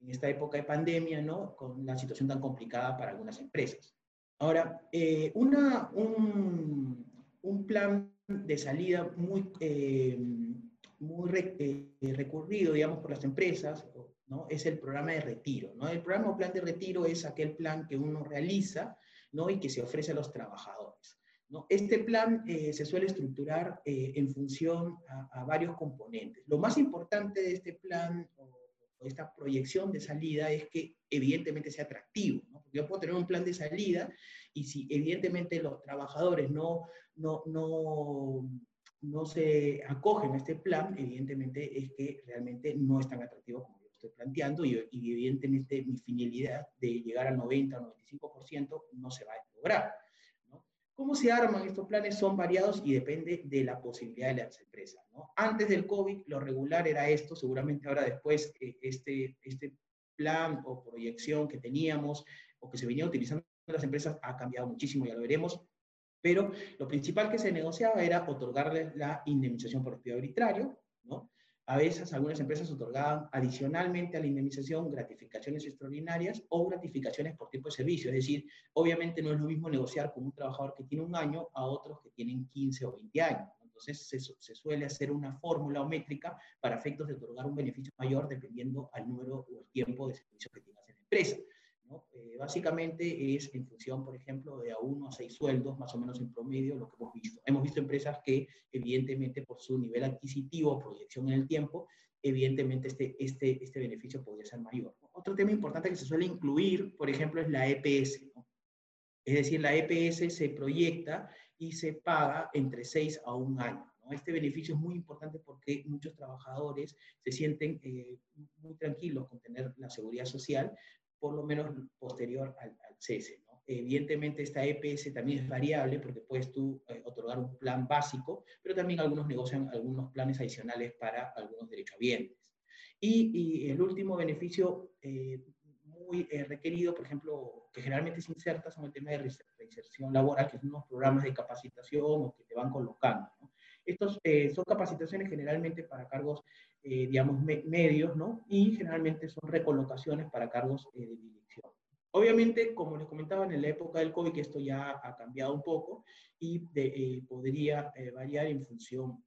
en esta época de pandemia, ¿no? con la situación tan complicada para algunas empresas. Ahora, eh, una, un, un, plan de salida muy... Eh, muy eh, recurrido, digamos, por las empresas, ¿no? Es el programa de retiro, ¿no? El programa o plan de retiro es aquel plan que uno realiza, ¿no? Y que se ofrece a los trabajadores, ¿no? Este plan eh, se suele estructurar eh, en función a, varios componentes. Lo más importante de este plan o, esta proyección de salida es que evidentemente sea atractivo, ¿no? Yo puedo tener un plan de salida y si evidentemente los trabajadores no, no, no no se acogen a este plan, evidentemente es que realmente no es tan atractivo como yo estoy planteando y, evidentemente mi finalidad de llegar al 90 o 95% no se va a lograr. ¿Cómo se arman estos planes? Son variados y depende de la posibilidad de las empresas. ¿no? Antes del COVID lo regular era esto, seguramente ahora después eh, este, este plan o proyección que teníamos o que se venía utilizando en las empresas ha cambiado muchísimo, ya lo veremos, pero lo principal que se negociaba era otorgarles la indemnización por despido arbitrario, ¿no? A veces algunas empresas otorgaban adicionalmente a la indemnización gratificaciones extraordinarias o gratificaciones por tipo de servicio. Es decir, obviamente no es lo mismo negociar con un trabajador que tiene un año a otros que tienen 15 o 20 años. Entonces se, se suele hacer una fórmula o métrica para efectos de otorgar un beneficio mayor dependiendo al número o el tiempo de servicio que tengas en la empresa. Eh, básicamente es en función, por ejemplo, de a uno a seis sueldos, más o menos en promedio, lo que hemos visto. Hemos visto empresas que, evidentemente, por su nivel adquisitivo, proyección en el tiempo, evidentemente este, este, este beneficio podría ser mayor. Otro tema importante que se suele incluir, por ejemplo, es la EPS. Es decir, la EPS se proyecta y se paga entre seis a un año. Este beneficio es muy importante porque muchos trabajadores se sienten eh, muy tranquilos con tener la seguridad social, por lo menos posterior al, cese. Evidentemente esta EPS también es variable porque puedes tú eh, otorgar un plan básico, pero también algunos negocian algunos planes adicionales para algunos derechohabientes. Y, y el último beneficio eh, muy eh, requerido, por ejemplo, que generalmente se inserta, son el tema de reinserción laboral, que son unos programas de capacitación o que te van colocando. Estos son capacitaciones generalmente para cargos eh, digamos, medios, ¿no? Y generalmente son recolocaciones para cargos eh, de dirección. Obviamente, como les comentaba, en la época del COVID, esto ya ha cambiado un poco y eh, podría variar en función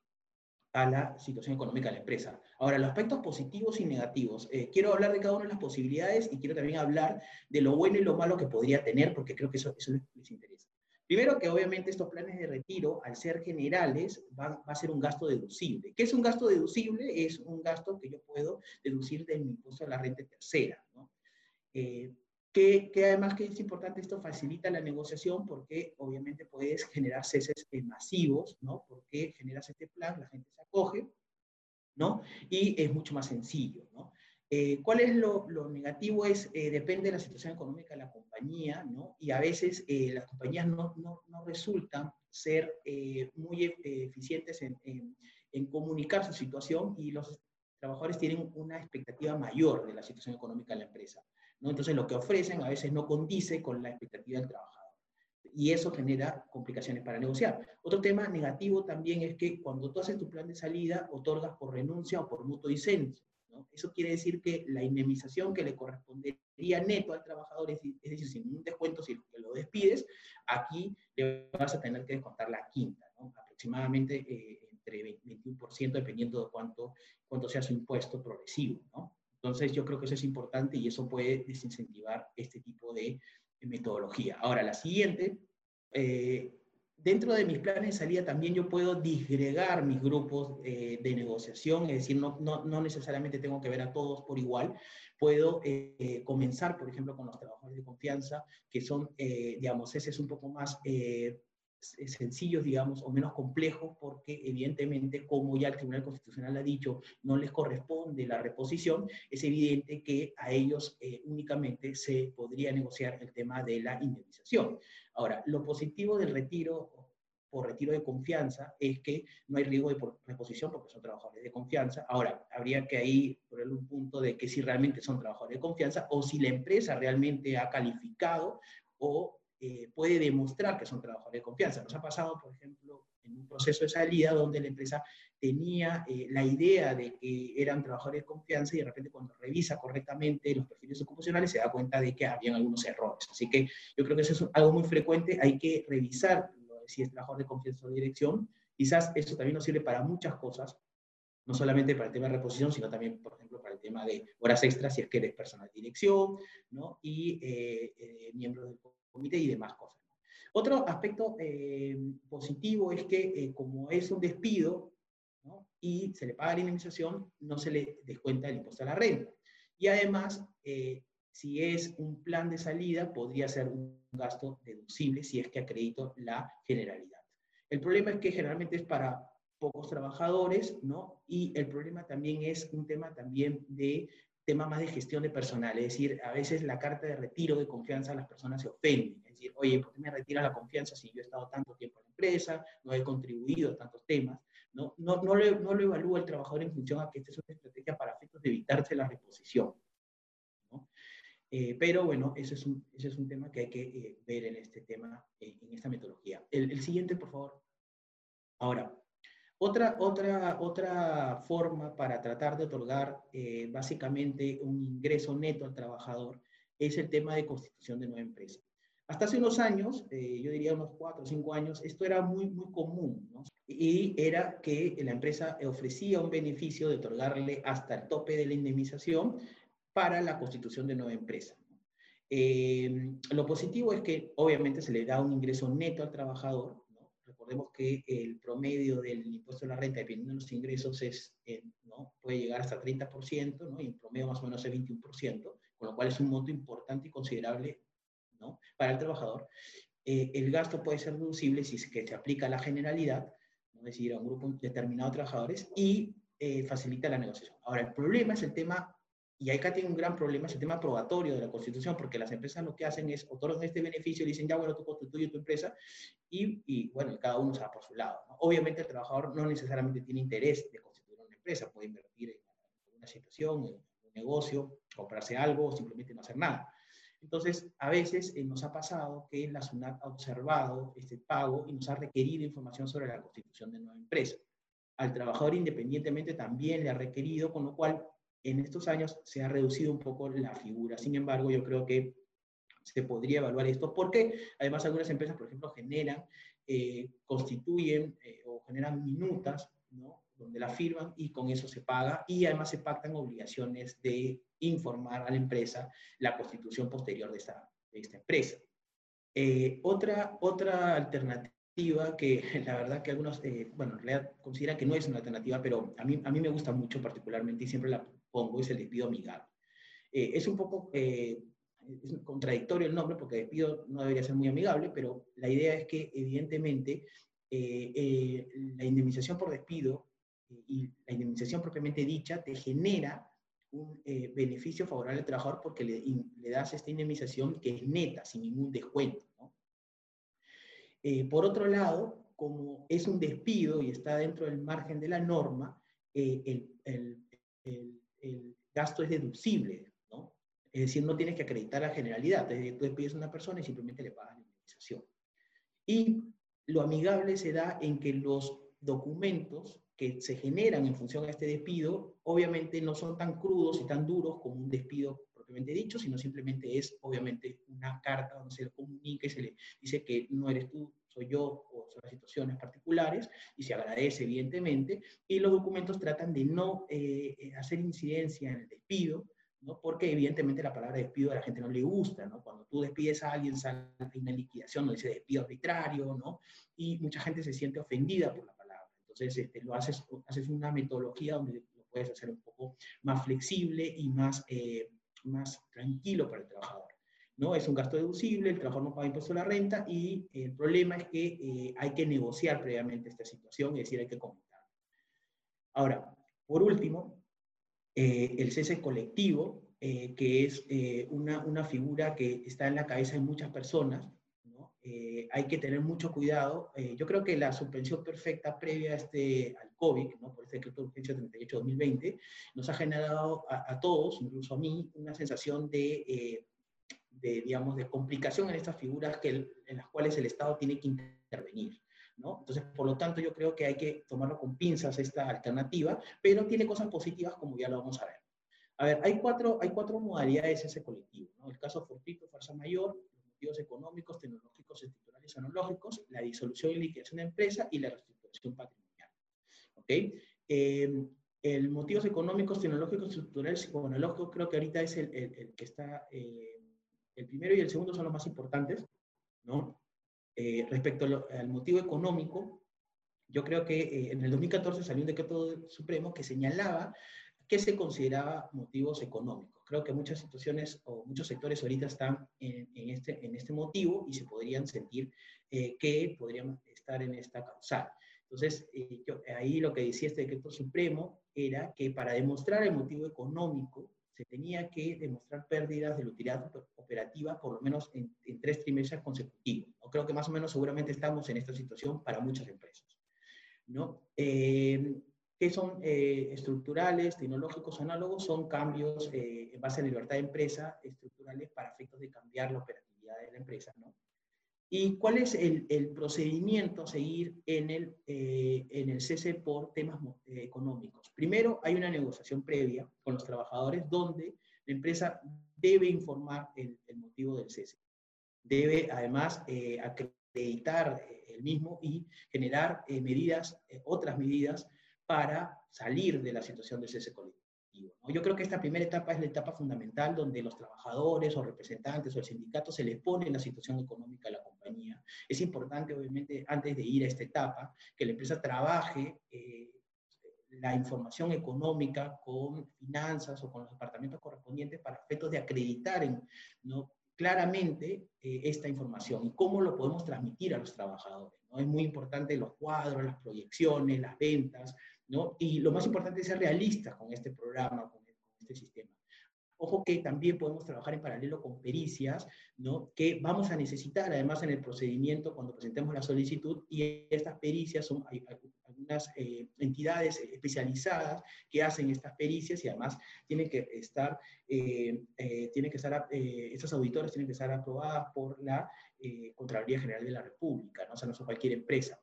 a la situación económica de la empresa. Ahora, los aspectos positivos y negativos. quiero hablar de cada una de las posibilidades y quiero también hablar de lo bueno y lo malo que podría tener, porque creo que eso, eso les interesa. Primero que obviamente estos planes de retiro, al ser generales, van, va a ser un gasto deducible. ¿Qué es un gasto deducible? Es un gasto que yo puedo deducir de mi impuesto a la renta tercera. ¿no? Eh, que, además que es importante, esto facilita la negociación porque obviamente puedes generar ceses masivos, ¿no? Porque generas este plan, la gente se acoge, ¿no? Y es mucho más sencillo, ¿no? Eh, ¿Cuál es lo, negativo? Es, eh, depende de la situación económica de la compañía, ¿no? Y a veces eh, las compañías no, no, no resultan ser muy eficientes en, en, comunicar su situación y los trabajadores tienen una expectativa mayor de la situación económica de la empresa, ¿no? Entonces lo que ofrecen a veces no condice con la expectativa del trabajador. Y eso genera complicaciones para negociar. Otro tema negativo también es que cuando tú haces tu plan de salida, otorgas por renuncia o por mutuo disenso. Eso quiere decir que la indemnización que le correspondería neto al trabajador, es, decir, sin un descuento si lo despides, aquí le vas a tener que descontar la quinta, aproximadamente eh, entre 21% dependiendo de cuánto, cuánto sea su impuesto progresivo. Entonces yo creo que eso es importante y eso puede desincentivar este tipo de, metodología. Ahora, la siguiente, eh, dentro de mis planes de salida también yo puedo disgregar mis grupos eh, de negociación, es decir, no, no, no, necesariamente tengo que ver a todos por igual. Puedo eh, comenzar, por ejemplo, con los trabajadores de confianza, que son, eh, digamos, ese es un poco más sencillos, digamos, o menos complejos, porque evidentemente, como ya el Tribunal Constitucional ha dicho, no les corresponde la reposición, es evidente que a ellos únicamente se podría negociar el tema de la indemnización. Ahora, lo positivo del retiro, por retiro de confianza es que no hay riesgo de reposición porque son trabajadores de confianza. Ahora, habría que ahí ponerle un punto de que si realmente son trabajadores de confianza o si la empresa realmente ha calificado o eh, puede demostrar que son trabajadores de confianza. Nos ha pasado, por ejemplo, en un proceso de salida donde la empresa tenía eh, la idea de que eran trabajadores de confianza y de repente cuando revisa correctamente los perfiles ocupacionales se da cuenta de que habían algunos errores. Así que yo creo que eso es algo muy frecuente, hay que revisar si es trabajador de confianza o de dirección. Quizás eso también nos sirve para muchas cosas, no solamente para el tema de reposición, sino también, por ejemplo, para el tema de horas extras, si es que eres personal de dirección, ¿no? y eh, eh, miembro del comité y demás cosas. Otro aspecto eh, positivo es que como es un despido y se le paga la indemnización, no se le descuenta el impuesto a la renta. Y además, si es un plan de salida, podría ser un gasto deducible si es que acredito la generalidad. El problema es que generalmente es para pocos trabajadores, ¿no? Y el problema también es un tema también de tema más de gestión de personal, es decir, a veces la carta de retiro de confianza a las personas se ofenden, es decir, oye, ¿por qué me retiras la confianza si yo he estado tanto tiempo en la empresa, no he contribuido a tantos temas? No, no, no, lo, no lo evalúa el trabajador en función a que esta es una estrategia para efectos de evitarse la reposición. Eh, pero bueno, ese es, un, ese es un tema que hay que eh, ver en este tema, eh, en esta metodología. El, el, siguiente, por favor. Ahora, otra, otra, otra forma para tratar de otorgar básicamente un ingreso neto al trabajador es el tema de constitución de nueva empresa. Hasta hace unos años, yo diría unos cuatro o cinco años, esto era muy, muy común, ¿no? Y era que la empresa ofrecía un beneficio de otorgarle hasta el tope de la indemnización para la constitución de nueva empresa. Eh, lo positivo es que obviamente se le da un ingreso neto al trabajador. Recordemos que el promedio del impuesto a la renta, dependiendo de los ingresos, es, eh, ¿no? puede llegar hasta 30%, ¿no? y en promedio más o menos es 21%, con lo cual es un monto importante y considerable ¿no? para el trabajador. Eh, el gasto puede ser deducible si es que se aplica la generalidad, es decir, a un grupo determinado de trabajadores, y facilita la negociación. Ahora, el problema es el tema y acá tiene un gran problema, es el tema probatorio de la Constitución, porque las empresas lo que hacen es otorgan este beneficio y dicen, ya, bueno, tú constituyes tu empresa, y, y, bueno, cada uno se va por su lado. Obviamente el trabajador no necesariamente tiene interés de constituir una empresa, puede invertir en una situación, en un negocio, comprarse algo o simplemente no hacer nada. Entonces, a veces eh, nos ha pasado que la SUNAT ha observado este pago y nos ha requerido información sobre la constitución de nueva empresa. Al trabajador independientemente también le ha requerido, con lo cual en estos años se ha reducido un poco la figura. Sin embargo, yo creo que se podría evaluar esto porque además algunas empresas, por ejemplo, generan, eh, constituyen eh, o generan minutas, ¿no? donde la firman y con eso se paga y además se pactan obligaciones de informar a la empresa la constitución posterior de esta, de esta empresa. Eh, otra, otra alternativa que la verdad que algunos, bueno, en realidad consideran que no es una alternativa, pero a mí, a mí me gusta mucho particularmente y siempre la pongo es el despido amigable. Eh, es un poco eh, contradictorio el nombre porque despido no debería ser muy amigable, pero la idea es que evidentemente eh, la indemnización por despido y la indemnización propiamente dicha te genera un beneficio favorable al trabajador porque le, le, das esta indemnización que es neta, sin ningún descuento. por otro lado, como es un despido y está dentro del margen de la norma, el el gasto es deducible, ¿no? Es decir, no tienes que acreditar la generalidad, es decir, tú despides a una persona y simplemente le pagas la indemnización. Y lo amigable se da en que los documentos que se generan en función a este despido, obviamente no son tan crudos y tan duros como un despido propiamente dicho, sino simplemente es, obviamente, una carta donde se le comunica y se le dice que no eres tú, soy yo o son situaciones particulares y se agradece evidentemente y los documentos tratan de no eh, eh, hacer incidencia en el despido, ¿no? porque evidentemente la palabra despido a la gente no le gusta, ¿no? cuando tú despides a alguien sale una liquidación, no dice despido arbitrario, ¿no? y mucha gente se siente ofendida por la palabra. Entonces este, lo haces, haces una metodología donde lo puedes hacer un poco más flexible y más, eh, más tranquilo para el trabajador. ¿No? Es un gasto deducible, el trabajador no paga impuesto a la renta y el problema es que eh, hay que negociar previamente esta situación, es decir, hay que comentar. Ahora, por último, eh, el cese colectivo, eh, que es una, una, figura que está en la cabeza de muchas personas, ¿no? eh, hay que tener mucho cuidado. Eh, yo creo que la suspensión perfecta previa a este, al COVID, ¿no? por este decreto de urgencia 38-2020, nos ha generado a, todos, incluso a mí, una sensación de, eh, de, digamos, de complicación en estas figuras que en las cuales el Estado tiene que intervenir. ¿no? Entonces, por lo tanto, yo creo que hay que tomarlo con pinzas esta alternativa, pero tiene cosas positivas como ya lo vamos a ver. A ver, hay cuatro, hay cuatro modalidades ese colectivo, ¿no? El caso fortuito, fuerza mayor, económicos, tecnológicos, estructurales, analógicos, la disolución y liquidación de empresa y la reestructuración patrimonial. ¿Ok? Eh, el motivos económicos, tecnológicos, estructurales y analógicos creo que ahorita es el, el, que está, eh, el primero y el segundo son los más importantes, ¿no? Eh, respecto al motivo económico, yo creo que en el 2014 salió un decreto supremo que señalaba que se consideraba motivos económicos creo que muchas situaciones o muchos sectores ahorita están en, este, en este motivo y se podrían sentir eh, que podrían estar en esta causal. Entonces, eh, ahí lo que decía este decreto supremo era que para demostrar el motivo económico se tenía que demostrar pérdidas de la utilidad operativa por lo menos en, tres trimestres consecutivos. ¿no? Creo que más o menos seguramente estamos en esta situación para muchas empresas. ¿no? Eh, que son eh, estructurales, tecnológicos, análogos, son cambios eh, en base a libertad de empresa, estructurales para efectos de cambiar la operatividad de la empresa, ¿no? ¿Y cuál es el, procedimiento a seguir en el, eh, en el cese por temas económicos? Primero, hay una negociación previa con los trabajadores donde la empresa debe informar el, motivo del cese. Debe, además, acreditar el mismo y generar medidas, otras medidas para salir de la situación de cese colectivo. Yo creo que esta primera etapa es la etapa fundamental donde los trabajadores o representantes o el sindicato se les pone la situación económica de la compañía. Es importante, obviamente, antes de ir a esta etapa, que la empresa trabaje eh, la información económica con finanzas o con los departamentos correspondientes para efectos de acreditar en, ¿no? claramente eh, esta información y cómo lo podemos transmitir a los trabajadores. ¿no? Es muy importante los cuadros, las proyecciones, las ventas, y lo más importante es ser realistas con este programa, con, este sistema. Ojo que también podemos trabajar en paralelo con pericias, ¿no? Que vamos a necesitar además en el procedimiento cuando presentemos la solicitud y estas pericias son algunas eh, entidades especializadas que hacen estas pericias y además tienen que estar, eh, eh, tienen que estar, estas auditoras tienen que estar aprobadas por la Contraloría General de la República, ¿no? O sea, no son cualquier empresa.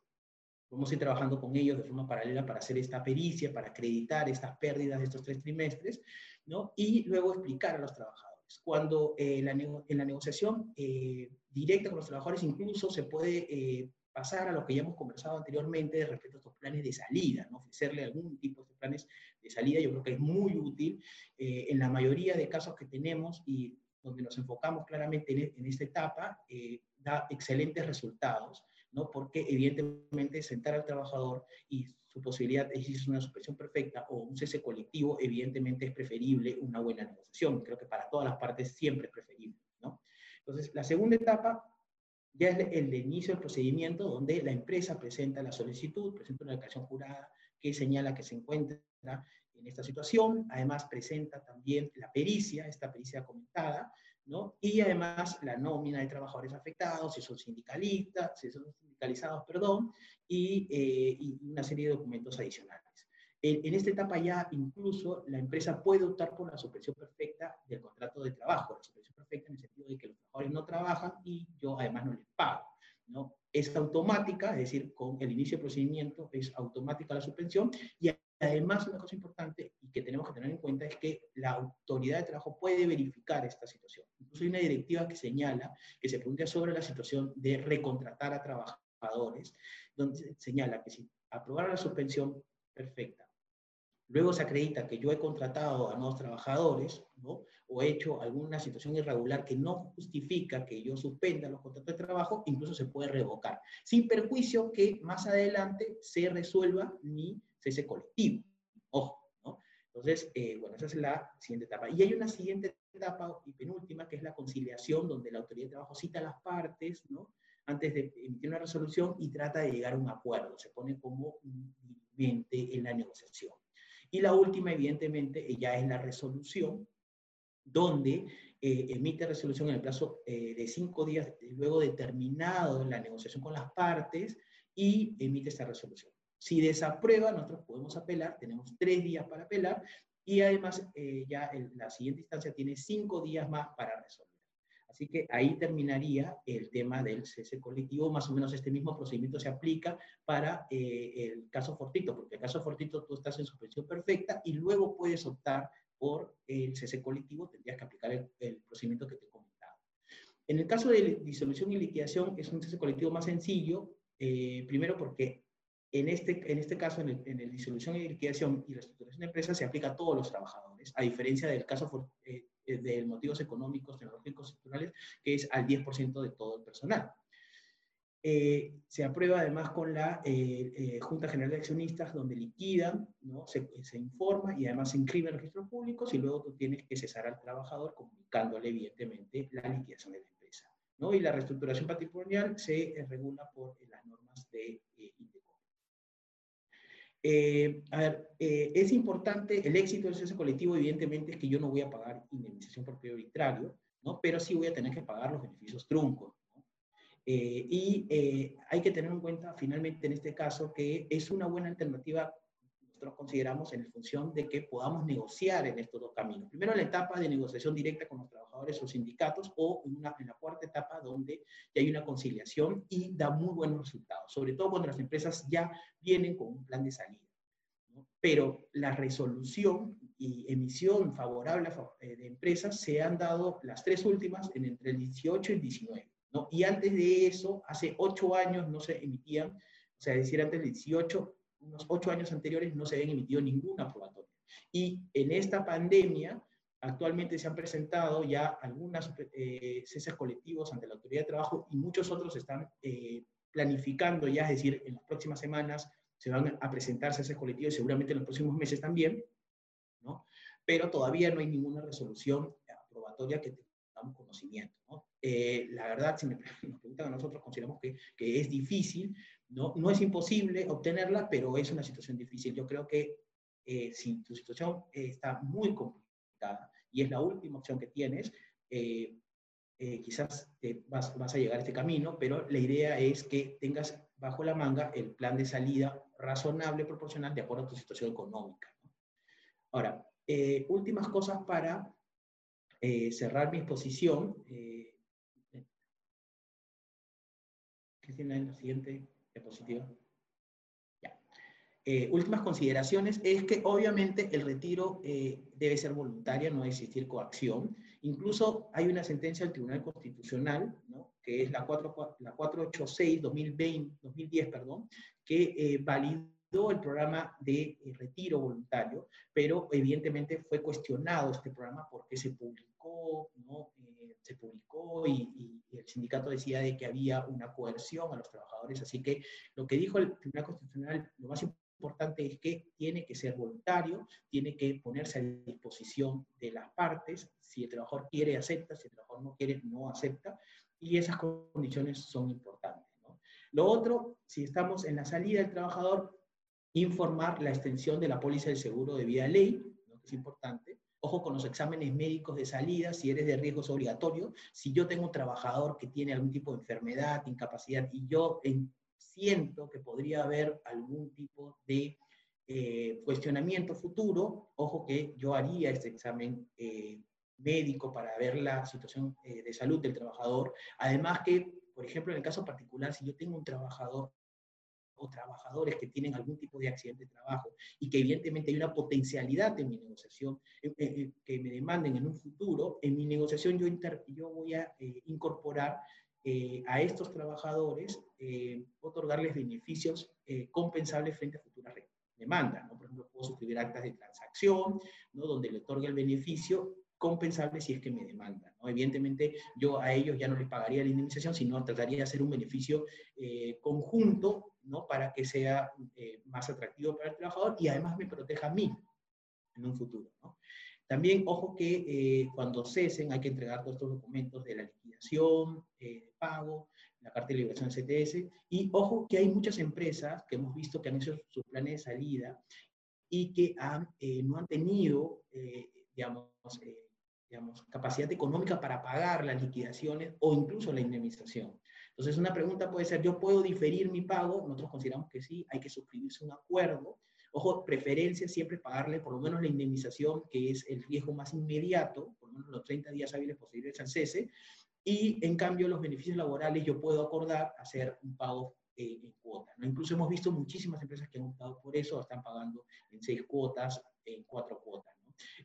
Vamos a ir trabajando con ellos de forma paralela para hacer esta pericia, para acreditar estas pérdidas de estos tres trimestres, ¿no? Y luego explicar a los trabajadores. Cuando eh, la en la negociación eh, directa con los trabajadores incluso se puede eh, pasar a lo que ya hemos conversado anteriormente respecto a estos planes de salida, ¿no? ofrecerle algún tipo de planes de salida, yo creo que es muy útil en la mayoría de casos que tenemos y donde nos enfocamos claramente en, en esta etapa, da excelentes resultados. ¿No? Porque evidentemente sentar al trabajador y su posibilidad de es una suspensión perfecta o un cese colectivo, evidentemente es preferible una buena negociación. Creo que para todas las partes siempre es preferible, ¿no? Entonces, la segunda etapa ya es el de inicio del procedimiento donde la empresa presenta la solicitud, presenta una declaración jurada que señala que se encuentra en esta situación, además presenta también la pericia, esta pericia comentada, y además la nómina de trabajadores afectados, si son sindicalistas, si son sindicalizados, perdón, y, eh, una serie de documentos adicionales. En, esta etapa ya incluso la empresa puede optar por la suspensión perfecta del contrato de trabajo, la suspensión perfecta en el sentido de que los trabajadores no trabajan y yo además no les pago. ¿no? Es automática, es decir, con el inicio del procedimiento es automática la suspensión y además, una cosa importante y que tenemos que tener en cuenta es que la autoridad de trabajo puede verificar esta situación. Hay una directiva que señala, que se pregunta sobre la situación de recontratar a trabajadores, donde señala que si aprobara la suspensión perfecta, luego se acredita que yo he contratado a nuevos trabajadores, ¿no? o he hecho alguna situación irregular que no justifica que yo suspenda los contratos de trabajo, incluso se puede revocar, sin perjuicio que más adelante se resuelva mi cese colectivo. Ojo. Entonces, eh, bueno, esa es la siguiente etapa. Y hay una siguiente etapa y penúltima, que es la conciliación, donde la autoridad de trabajo cita a las partes, ¿no? Antes de emitir una resolución y trata de llegar a un acuerdo. Se pone como un en la negociación. Y la última, evidentemente, ya es la resolución, donde eh, emite resolución en el plazo eh, de cinco días, luego de terminado la negociación con las partes, y emite esta resolución. Si desaprueba, nosotros podemos apelar, tenemos tres días para apelar, y además eh, ya la siguiente instancia tiene cinco días más para resolver. Así que ahí terminaría el tema del cese colectivo, más o menos este mismo procedimiento se aplica para el caso Fortito, porque el caso Fortito tú estás en suspensión perfecta y luego puedes optar por el cese colectivo, tendrías que aplicar el, procedimiento que te he comentado. En el caso de disolución y liquidación, es un cese colectivo más sencillo, eh, primero porque en este, en este caso, en el, disolución y liquidación y reestructuración de empresas, se aplica a todos los trabajadores, a diferencia del caso eh, de motivos económicos, tecnológicos, estructurales, que es al 10% de todo el personal. Eh, se aprueba además con la eh, eh, Junta General de Accionistas, donde liquidan, ¿no? se, se, informa y además se inscribe en registros públicos y luego tú tienes que cesar al trabajador comunicándole evidentemente la liquidación de la empresa. ¿no? Y la reestructuración patrimonial se regula por las normas de eh, a ver, es importante, el éxito del cese colectivo evidentemente es que yo no voy a pagar indemnización por periodo arbitrario, ¿no? pero sí voy a tener que pagar los beneficios truncos. Eh, y eh, hay que tener en cuenta finalmente en este caso que es una buena alternativa, nosotros consideramos en función de que podamos negociar en estos dos caminos. Primero la etapa de negociación directa con los trabajadores o sindicatos o en, una, en la cuarta etapa donde ya hay una conciliación y da muy buenos resultados, sobre todo cuando las empresas ya vienen con un plan de salida. Pero la resolución y emisión favorable eh, de empresas se han dado las tres últimas en entre el 18 y el 19. ¿no? Y antes de eso, hace ocho años no se emitían, o sea, decir, antes del 18, unos ocho años anteriores no se habían emitido ninguna probatoria. Y en esta pandemia, actualmente se han presentado ya algunas eh, ceses colectivos ante la Autoridad de Trabajo y muchos otros están eh, planificando ya, es decir, en las próximas semanas se van a presentar ceses colectivos, seguramente en los próximos meses también, ¿no? Pero todavía no hay ninguna resolución aprobatoria que tengamos conocimiento, ¿no? Eh, la verdad, si me, nos preguntan a nosotros, consideramos que, que, es difícil, ¿no? no es imposible obtenerla, pero es una situación difícil. Yo creo que eh, si tu situación está muy complicada y es la última opción que tienes, eh, quizás te vas, vas, a llegar a este camino, pero la idea es que tengas bajo la manga el plan de salida razonable, proporcional, de acuerdo a tu situación económica. Ahora, últimas cosas para cerrar mi exposición. Cristina, en la siguiente diapositiva. Eh, últimas consideraciones es que obviamente el retiro eh, debe ser voluntario, no existir coacción. Incluso hay una sentencia del Tribunal Constitucional, ¿no? que es la, 4, la 486-2010, perdón, que eh, validó el programa de retiro voluntario, pero evidentemente fue cuestionado este programa porque se publicó, ¿no? se publicó y, el sindicato decía de que había una coerción a los trabajadores, así que lo que dijo el Tribunal Constitucional, lo más importante es que tiene que ser voluntario, tiene que ponerse a disposición de las partes, si el trabajador quiere, acepta, si el trabajador no quiere, no acepta, y esas condiciones son importantes. Lo otro, si estamos en la salida del trabajador, informar la extensión de la póliza del seguro de vida ley, que es importante, Ojo con los exámenes médicos de salida, si eres de riesgo es obligatorio. Si yo tengo un trabajador que tiene algún tipo de enfermedad, incapacidad, y yo siento que podría haber algún tipo de eh, cuestionamiento futuro, ojo que yo haría este examen eh, médico para ver la situación eh, de salud del trabajador. Además que, por ejemplo, en el caso particular, si yo tengo un trabajador o trabajadores que tienen algún tipo de accidente de trabajo y que evidentemente hay una potencialidad en mi negociación, eh, eh, eh, que me demanden en un futuro, en mi negociación yo, yo voy a incorporar a estos trabajadores, otorgarles beneficios compensables frente a futuras demandas. ¿no? Por ejemplo, puedo suscribir actas de transacción, ¿no? donde le otorgue el beneficio compensable si es que me demandan. ¿no? Evidentemente, yo a ellos ya no les pagaría la indemnización, sino trataría de hacer un beneficio conjunto ¿no? Para que sea eh, más atractivo para el trabajador y además me proteja a mí en un futuro, También, ojo que eh, cuando cesen hay que entregar todos estos documentos de la liquidación, eh, pago, la carta de liberación CTS, y ojo que hay muchas empresas que hemos visto que han hecho sus planes de salida y que han, no han tenido, digamos, digamos, capacidad económica para pagar las liquidaciones o incluso la indemnización. Entonces, una pregunta puede ser, ¿yo puedo diferir mi pago? Nosotros consideramos que sí, hay que suscribirse un acuerdo. Ojo, preferencia siempre pagarle por lo menos la indemnización, que es el riesgo más inmediato, por lo menos los 30 días hábiles posteriores al cese, y en cambio los beneficios laborales yo puedo acordar hacer un pago eh, en cuotas. ¿no? Incluso hemos visto muchísimas empresas que han optado por eso, están pagando en seis cuotas, en cuatro cuotas.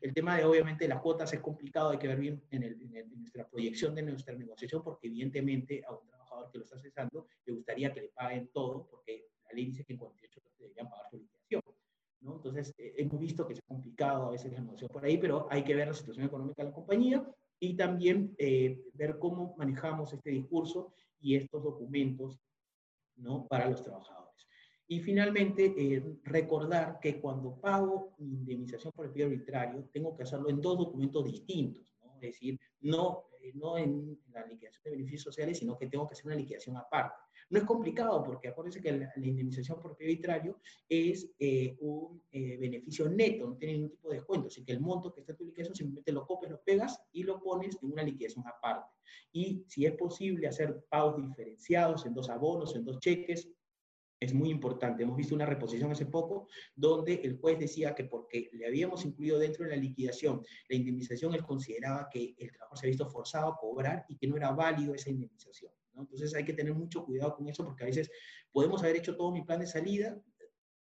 El tema de, obviamente, las cuotas es complicado, hay que ver bien en, en, nuestra proyección de nuestra negociación, porque evidentemente a un trabajador que lo está cesando le gustaría que le paguen todo, porque la ley dice que en 48 horas deberían pagar su liquidación. ¿no? Entonces, eh, hemos visto que es complicado a veces la negociación por ahí, pero hay que ver la situación económica de la compañía y también eh, ver cómo manejamos este discurso y estos documentos ¿no? para los trabajadores. Y finalmente, eh, recordar que cuando pago mi indemnización por el pie arbitrario, tengo que hacerlo en dos documentos distintos, ¿no? es decir, no, eh, no en la liquidación de beneficios sociales, sino que tengo que hacer una liquidación aparte. No es complicado porque acuérdense que la, indemnización por pie es eh, un beneficio neto, no tiene ningún tipo de descuento, así que el monto que está en tu liquidación simplemente lo copias, lo pegas y lo pones en una liquidación aparte. Y si es posible hacer pagos diferenciados en dos abonos, en dos cheques, es muy importante. Hemos visto una reposición hace poco donde el juez decía que porque le habíamos incluido dentro de la liquidación la indemnización, él consideraba que el trabajador se había visto forzado a cobrar y que no era válido esa indemnización. Entonces hay que tener mucho cuidado con eso porque a veces podemos haber hecho todo mi plan de salida,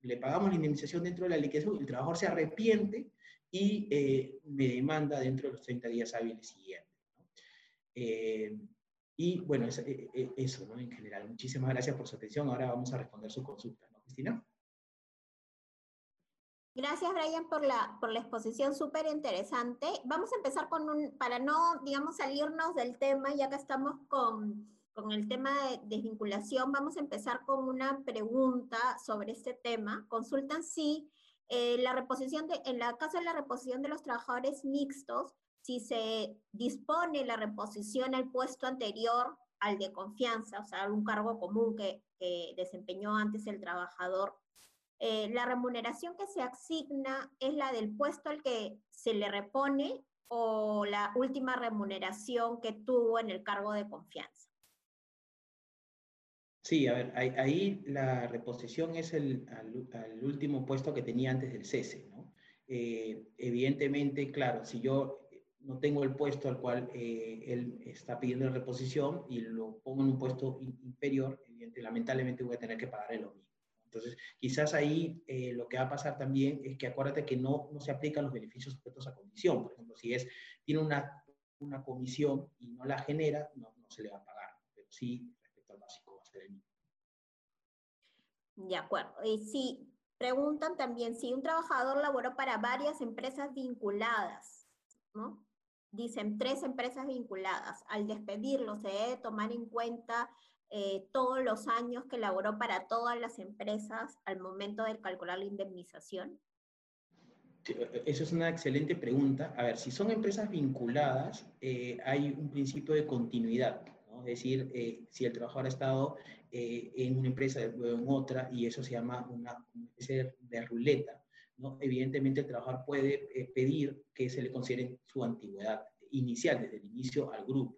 le pagamos la indemnización dentro de la liquidación, el trabajador se arrepiente y eh, me demanda dentro de los 30 días hábiles siguientes. Eh, y bueno, eso, eh, eh, eso ¿no? en general. Muchísimas gracias por su atención. Ahora vamos a responder su consulta, ¿no, Cristina? Gracias, Brian, por la, por la exposición súper interesante. Vamos a empezar con un, para no, digamos, salirnos del tema, ya que estamos con, con el tema de desvinculación, vamos a empezar con una pregunta sobre este tema. Consultan si eh, la reposición de, en la caso de la reposición de los trabajadores mixtos, si se dispone la reposición al puesto anterior al de confianza, o sea, un cargo común que, desempeñó antes el trabajador, eh, la remuneración que se asigna es la del puesto al que se le repone o la última remuneración que tuvo en el cargo de confianza. Sí, a ver, ahí, la reposición es el, al, último puesto que tenía antes del cese, ¿no? Eh, evidentemente, claro, si yo no tengo el puesto al cual eh, él está pidiendo reposición y lo pongo en un puesto inferior, lamentablemente voy a tener que pagar lo mismo. Entonces, quizás ahí eh, lo que va a pasar también es que acuérdate que no, no se aplican los beneficios sujetos a condición. Por ejemplo, si es, tiene una, una comisión y no la genera, no, no se le va a pagar, pero sí respecto al básico va a ser el mismo. De acuerdo. Y si preguntan también si un trabajador laboró para varias empresas vinculadas, ¿no? Dicen tres empresas vinculadas. Al despedirlo se debe tomar en cuenta eh, todos los años que laboró para todas las empresas al momento de calcular la indemnización. E, Esa es una excelente pregunta. A ver, si son empresas vinculadas, eh, hay un principio de continuidad. Es decir, eh, si el trabajador ha estado en una empresa, luego en otra, y eso se llama una, especie de ruleta. ¿No? Evidentemente el trabajador puede eh, pedir que se le considere su antigüedad inicial, desde el inicio al grupo.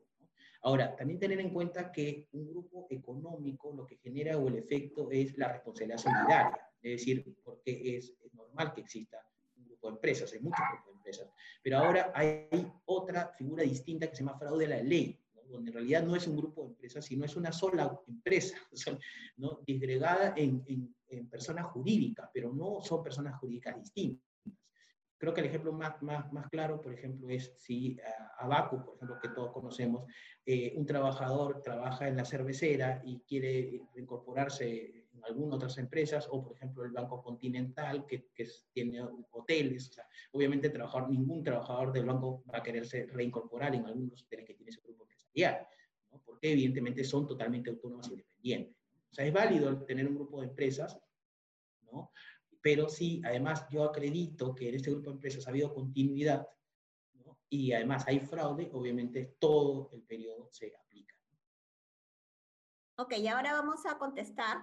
Ahora, también tener en cuenta que un grupo económico lo que genera o el efecto es la responsabilidad solidaria, es decir, porque es, normal que exista un grupo de empresas, hay muchos grupos de empresas, pero ahora hay otra figura distinta que se llama fraude a la ley, donde en realidad no es un grupo de empresas, sino es una sola empresa, ¿no? disgregada en, en, personas jurídicas, pero no son personas jurídicas distintas. Creo que el ejemplo más, más, más claro, por ejemplo, es si uh, Abacu, por ejemplo, que todos conocemos, eh, un trabajador trabaja en la cervecera y quiere incorporarse en algunas otras empresas, o por ejemplo el Banco Continental, que, que tiene hoteles, o sea, obviamente trabajador, ningún trabajador del banco va a quererse reincorporar en algunos hoteles que tiene ese grupo porque evidentemente son totalmente autónomas e independientes. O sea, es válido tener un grupo de empresas, ¿no? pero sí, además yo acredito que en este grupo de empresas ha habido continuidad ¿no? y además hay fraude, obviamente todo el periodo se aplica. Ok, ahora vamos a contestar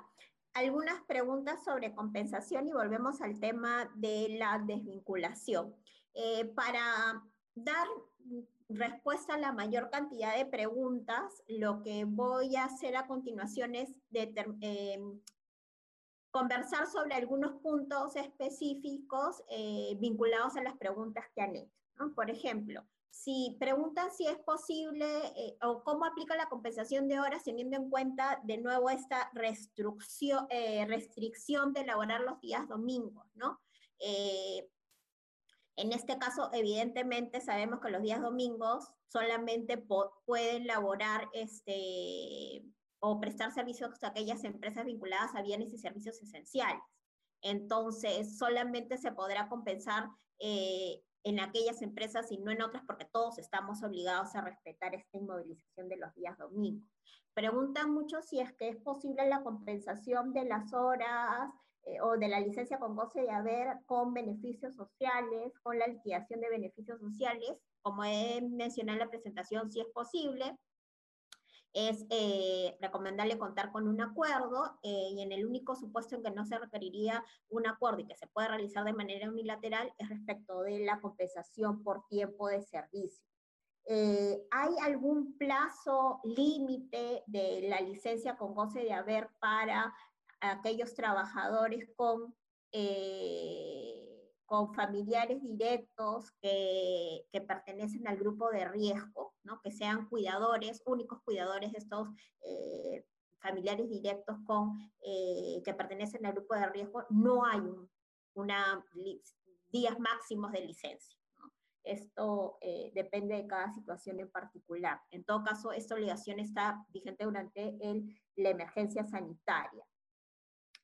algunas preguntas sobre compensación y volvemos al tema de la desvinculación. Eh, para dar respuesta a la mayor cantidad de preguntas, lo que voy a hacer a continuación es em, conversar sobre algunos puntos específicos eh, vinculados a las preguntas que han hecho. Por ejemplo, si preguntan si es posible eh, o cómo aplica la compensación de horas teniendo en cuenta de nuevo esta eh, restricción de elaborar los días domingos, ¿no? En este caso, evidentemente, sabemos que los días domingos solamente pueden laborar este, o prestar servicios a aquellas empresas vinculadas a bienes y servicios esenciales. Entonces, solamente se podrá compensar eh, en aquellas empresas y no en otras porque todos estamos obligados a respetar esta inmovilización de los días domingos. Preguntan mucho si es que es posible la compensación de las horas eh, o de la licencia con goce de haber con beneficios sociales, con la liquidación de beneficios sociales, como he mencionado en la presentación, si es posible, es eh, recomendable contar con un acuerdo eh, y en el único supuesto en que no se requeriría un acuerdo y que se puede realizar de manera unilateral es respecto de la compensación por tiempo de servicio. ¿Hay algún plazo límite de la licencia con goce de haber para aquellos trabajadores con, eh, con familiares directos que, que, pertenecen al grupo de riesgo, ¿no? que sean cuidadores, únicos cuidadores de estos eh, familiares directos con, eh, que pertenecen al grupo de riesgo, no hay un, días máximos de licencia. Esto depende de cada situación en particular. En todo caso, esta obligación está vigente durante el, la emergencia sanitaria.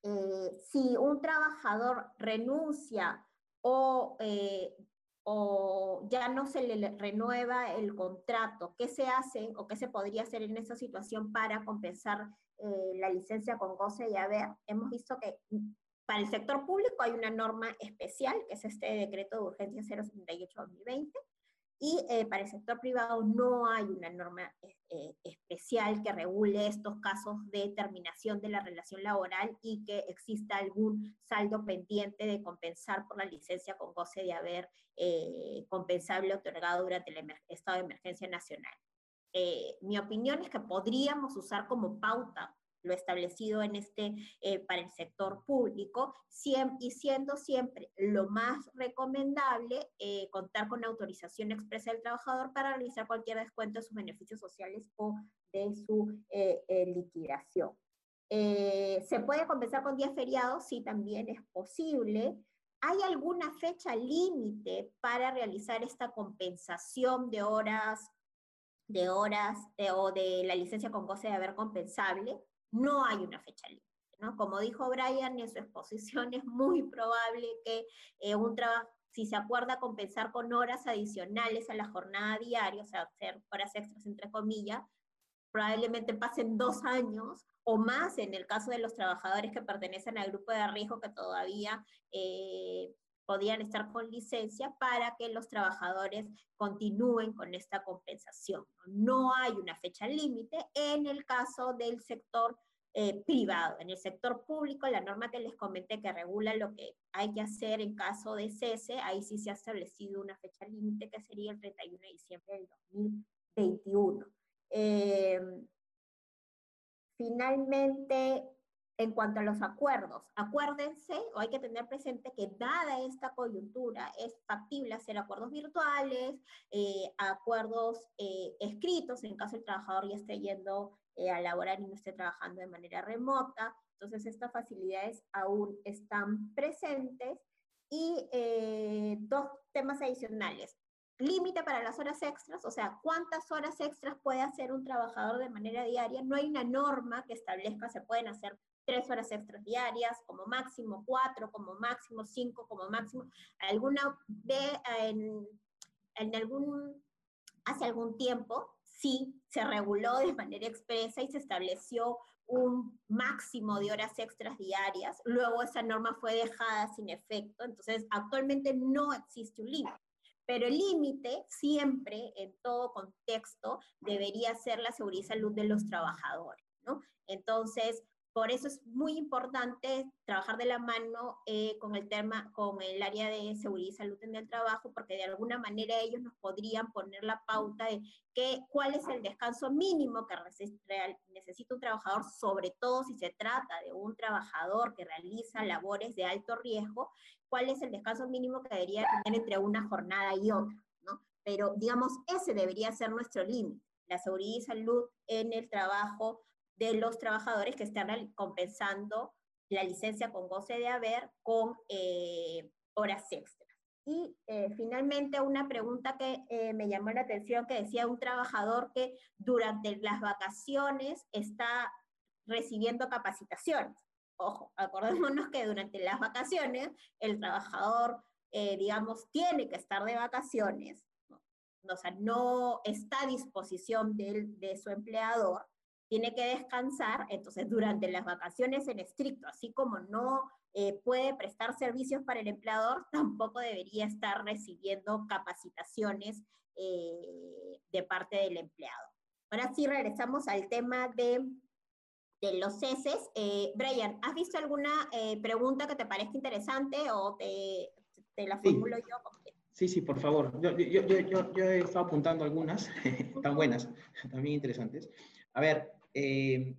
Eh, si un trabajador renuncia o, eh, o, ya no se le renueva el contrato, ¿qué se hace o qué se podría hacer en esa situación para compensar eh, la licencia con goce y haber? Hemos visto que para el sector público hay una norma especial, que es este decreto de urgencia 078-2020, y eh, para el sector privado no hay una norma eh, eh, especial que regule estos casos de terminación de la relación laboral y que exista algún saldo pendiente de compensar por la licencia con goce de haber compensable otorgado durante el estado de emergencia nacional. mi opinión es que podríamos usar como pauta lo establecido en este, eh, para el sector público, y siendo siempre lo más recomendable eh, contar con autorización expresa del trabajador para realizar cualquier descuento de sus beneficios sociales o de su eh, liquidación. ¿Se puede compensar con días feriados? Sí, también es posible. ¿Hay alguna fecha límite para realizar esta compensación de horas de horas o de la licencia con goce de haber compensable? No hay una fecha límite. ¿no? Como dijo Brian en su exposición, es muy probable que eh, un trabajo, si se acuerda compensar con horas adicionales a la jornada diaria, o sea, hacer horas extras entre comillas, probablemente pasen dos años o más en el caso de los trabajadores que pertenecen al grupo de riesgo que todavía eh, podían estar con licencia para que los trabajadores continúen con esta compensación. No hay una fecha límite en el caso del sector eh, privado. En el sector público, la norma que les comenté que regula lo que hay que hacer en caso de cese, ahí sí se ha establecido una fecha límite que sería el 31 de diciembre del 2021. Eh, finalmente, en cuanto a los acuerdos, acuérdense o hay que tener presente que dada esta coyuntura es factible hacer acuerdos virtuales, eh, acuerdos eh, escritos en caso el trabajador ya esté yendo eh, a laborar y no esté trabajando de manera remota. Entonces estas facilidades aún están presentes. Y dos temas adicionales límite para las horas extras, o sea, cuántas horas extras puede hacer un trabajador de manera diaria. No hay una norma que establezca, se pueden hacer tres horas extras diarias, como máximo cuatro, como máximo cinco, como máximo. Alguna vez en, en algún, hace algún tiempo, sí se reguló de manera expresa y se estableció un máximo de horas extras diarias. Luego esa norma fue dejada sin efecto, entonces actualmente no existe un límite. Pero el límite siempre, en todo contexto, debería ser la seguridad y salud de los trabajadores, ¿no? Entonces, por eso es muy importante trabajar de la mano eh, con el tema, con el área de seguridad y salud en el trabajo, porque de alguna manera ellos nos podrían poner la pauta de que, cuál es el descanso mínimo que necesita un trabajador, sobre todo si se trata de un trabajador que realiza labores de alto riesgo, cuál es el descanso mínimo que debería tener entre una jornada y otra, ¿no? Pero digamos, ese debería ser nuestro límite, la seguridad y salud en el trabajo de los trabajadores que están compensando la licencia con goce de haber con eh, horas extras. Y eh, finalmente una pregunta que eh, me llamó la atención, que decía un trabajador que durante las vacaciones está recibiendo capacitaciones. Ojo, acordémonos que durante las vacaciones el trabajador, digamos, tiene que estar de vacaciones, ¿no? o sea, no está a disposición de su empleador, tiene que descansar, entonces durante las vacaciones en estricto, así como no eh, puede prestar servicios para el empleador, tampoco debería estar recibiendo capacitaciones eh, de parte del empleado. Ahora sí regresamos al tema de, de los ceses. Eh, Brian, ¿has visto alguna pregunta que te parezca interesante o te, te la formulo yo? Sí, sí, por favor. Yo, yo, yo, yo, he estado apuntando algunas, tan buenas, también interesantes. A ver, eh,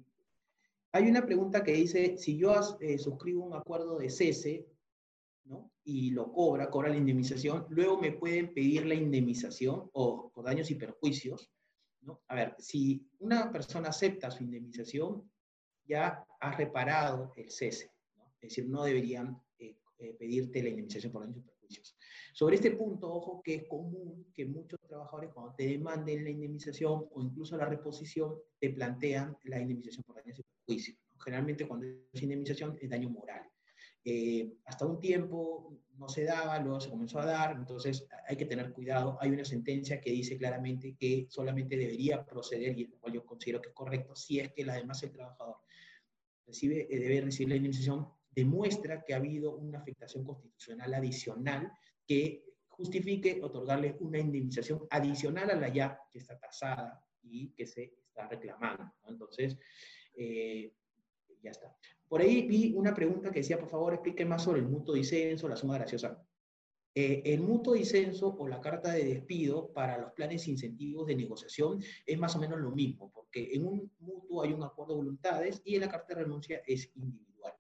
hay una pregunta que dice, si yo eh, suscribo un acuerdo de cese. Y lo cobra, cobra la indemnización, luego me pueden pedir la indemnización o por daños y perjuicios. A ver, si una persona acepta su indemnización, ya ha reparado el cese, ¿no? Es decir, no deberían eh, pedirte la indemnización por daños y perjuicios. Sobre este punto, ojo que es común que muchos trabajadores cuando te demanden la indemnización o incluso la reposición, te plantean la indemnización por daños y perjuicios. Generalmente cuando es indemnización es daño moral. Eh, hasta un tiempo no se daba, luego se comenzó a dar, entonces hay que tener cuidado. Hay una sentencia que dice claramente que solamente debería proceder, y lo cual yo considero que es correcto, si es que además el trabajador recibe, eh, debe recibir la indemnización, demuestra que ha habido una afectación constitucional adicional que justifique otorgarle una indemnización adicional a la ya que está tasada y que se está reclamando. Entonces, eh, ya está. Por ahí vi una pregunta que decía, por favor, explique más sobre el mutuo disenso, la suma graciosa. Eh, el mutuo disenso o la carta de despido para los planes incentivos de negociación es más o menos lo mismo, porque en un mutuo hay un acuerdo de voluntades y en la carta de renuncia es individual.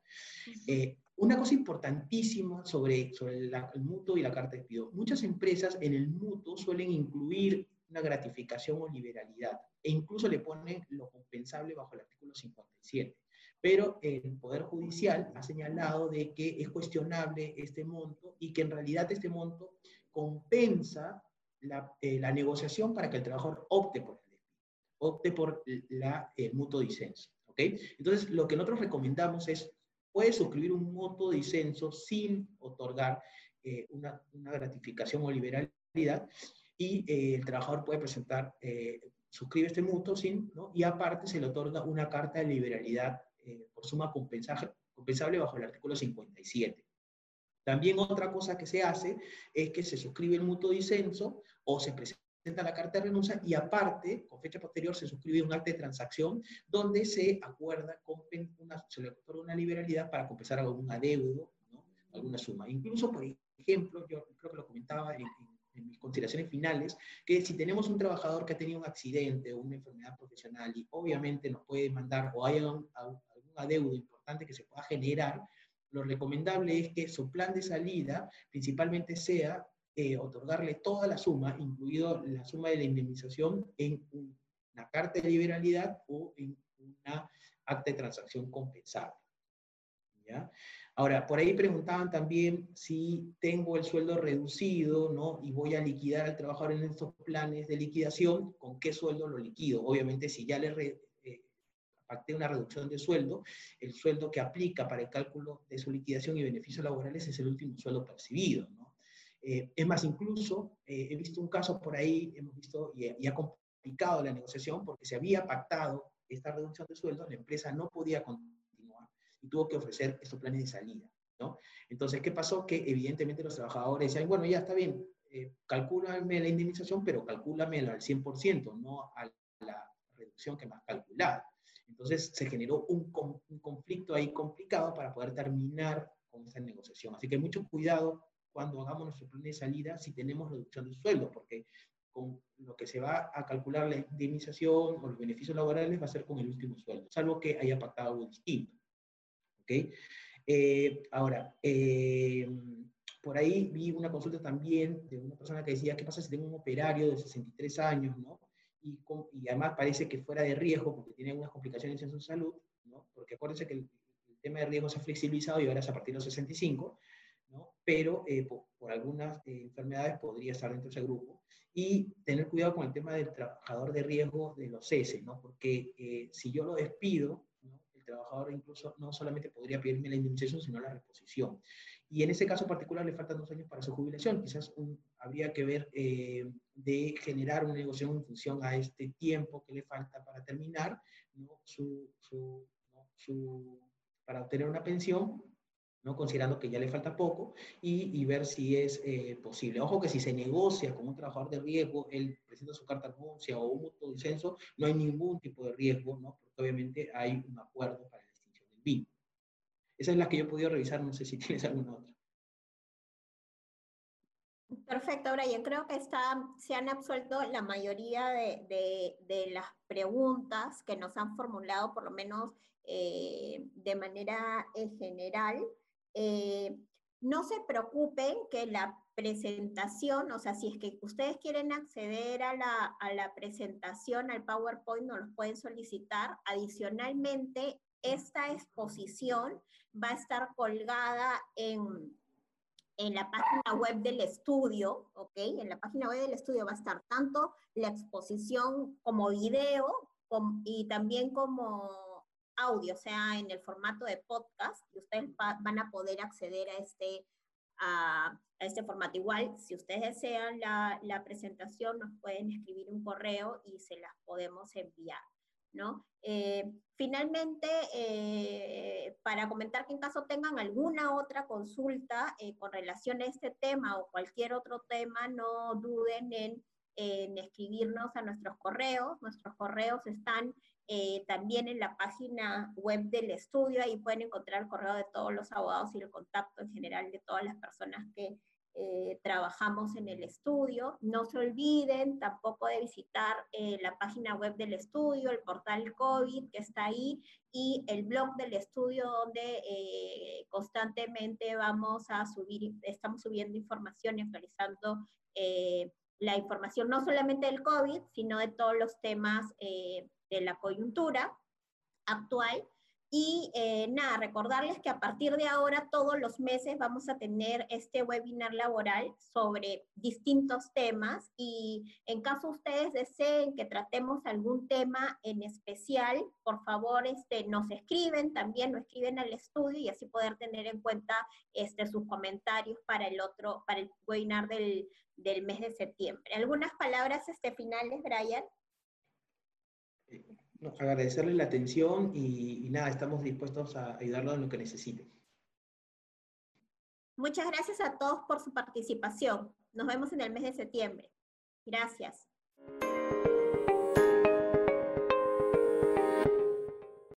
Una cosa importantísima sobre, sobre el mutuo y la carta de despido. Muchas empresas en el mutuo suelen incluir una gratificación o liberalidad e incluso le ponen lo compensable bajo el artículo 57. Pero el Poder Judicial ha señalado de que es cuestionable este monto y que en realidad este monto compensa la, eh, la negociación para que el trabajador opte por el opte por la, el mutuo disenso. ¿okay? Entonces, lo que nosotros recomendamos es puede suscribir un mutuo disenso sin otorgar eh, una, gratificación o liberalidad y eh, el trabajador puede presentar, eh, suscribe este mutuo sin, y aparte se le otorga una carta de liberalidad por suma compensable bajo el artículo 57. También otra cosa que se hace es que se suscribe el mutuo disenso o se presenta presenta la carta de renuncia y aparte, con fecha posterior, se suscribe un acta de transacción donde se acuerda, con una, se le otorga una liberalidad para compensar algún adeudo, ¿no? alguna suma. Incluso, por ejemplo, yo creo que lo comentaba en, mis consideraciones finales, que si tenemos un trabajador que ha tenido un accidente o una enfermedad profesional y obviamente nos puede mandar o hay algún, algún adeudo importante que se pueda generar, lo recomendable es que su plan de salida principalmente sea eh, otorgarle toda la suma, incluido la suma de la indemnización, en una carta de liberalidad o en una acta de transacción compensable. ¿Ya? Ahora, por ahí preguntaban también si tengo el sueldo reducido, ¿no? Y voy a liquidar al trabajador en estos planes de liquidación, ¿con qué sueldo lo liquido? Obviamente, si ya le eh, pacté una reducción de sueldo, el sueldo que aplica para el cálculo de su liquidación y beneficios laborales es el último sueldo percibido, ¿no? Eh, es más, incluso eh, he visto un caso por ahí, hemos visto, y, ha complicado la negociación porque se había pactado esta reducción de sueldo, la empresa no podía continuar y tuvo que ofrecer estos planes de salida. ¿no? Entonces, ¿qué pasó? Que evidentemente los trabajadores decían, bueno, ya está bien, eh, la indemnización, pero calcúlamela al 100%, no a la reducción que me has calculado. Entonces se generó un, un conflicto ahí complicado para poder terminar con esa negociación. Así que mucho cuidado cuando hagamos nuestro plan de salida si tenemos reducción de sueldo, porque con lo que se va a calcular la indemnización o los beneficios laborales va a ser con el último sueldo, salvo que haya pactado algo distinto. ¿Ok? Eh, ahora, eh, por ahí vi una consulta también de una persona que decía, ¿qué pasa si tengo un operario de 63 años, ¿no? Y, y además parece que fuera de riesgo porque tiene algunas complicaciones en su salud, ¿no? Porque acuérdense que el, tema de riesgo se ha flexibilizado y ahora es a partir de los 65, ¿no? Pero eh, por, algunas enfermedades podría estar dentro de ese grupo. Y tener cuidado con el tema del trabajador de riesgo de los CESE, ¿no? Porque si yo lo despido, trabajador incluso no solamente podría pedirme la indemnización, sino la reposición. Y en ese caso particular le faltan dos años para su jubilación. Quizás habría que ver eh, de generar una negociación en función a este tiempo que le falta para terminar su, para obtener una pensión ¿no? considerando que ya le falta poco, y, ver si es eh, posible. Ojo que si se negocia con un trabajador de riesgo, él presenta su carta anuncia o un mutuo disenso, no hay ningún tipo de riesgo, ¿no? porque obviamente hay un acuerdo para la extinción del vínculo. Esa es la que yo he podido revisar, no sé si tienes alguna otra. Perfecto, Brian. Creo que está, se han absuelto la mayoría de, de, de las preguntas que nos han formulado, por lo menos eh, de manera eh, general. Eh, no se preocupen que la presentación, o sea, si es que ustedes quieren acceder a la, a la presentación, al PowerPoint, nos los pueden solicitar. Adicionalmente, esta exposición va a estar colgada en, en la página web del estudio, ¿ok? En la página web del estudio va a estar tanto la exposición como video y también como audio, o sea, en el formato de podcast, ustedes van a poder acceder a este, a, este formato. Igual, si ustedes desean la, la, presentación, nos pueden escribir un correo y se las podemos enviar. ¿no? Eh, finalmente, eh, para comentar que en caso tengan alguna otra consulta eh, con relación a este tema o cualquier otro tema, no duden en, en escribirnos a nuestros correos. Nuestros correos están eh, también en la página web del estudio, ahí pueden encontrar el correo de todos los abogados y el contacto en general de todas las personas que eh, trabajamos en el estudio. No se olviden tampoco de visitar eh, la página web del estudio, el portal COVID que está ahí y el blog del estudio donde constantemente vamos a subir, estamos subiendo información y actualizando la información no solamente del COVID, sino de todos los temas de la coyuntura actual. Y eh, nada, recordarles que a partir de ahora, todos los meses vamos a tener este webinar laboral sobre distintos temas y en caso ustedes deseen que tratemos algún tema en especial, por favor este, nos escriben, también nos escriben al estudio y así poder tener en cuenta este, sus comentarios para el otro, para el webinar del, del mes de septiembre. ¿Algunas palabras este, finales, Brian? Agradecerle la atención y, y, nada, estamos dispuestos a ayudarlo en lo que necesite. Muchas gracias a todos por su participación. Nos vemos en el mes de septiembre. Gracias.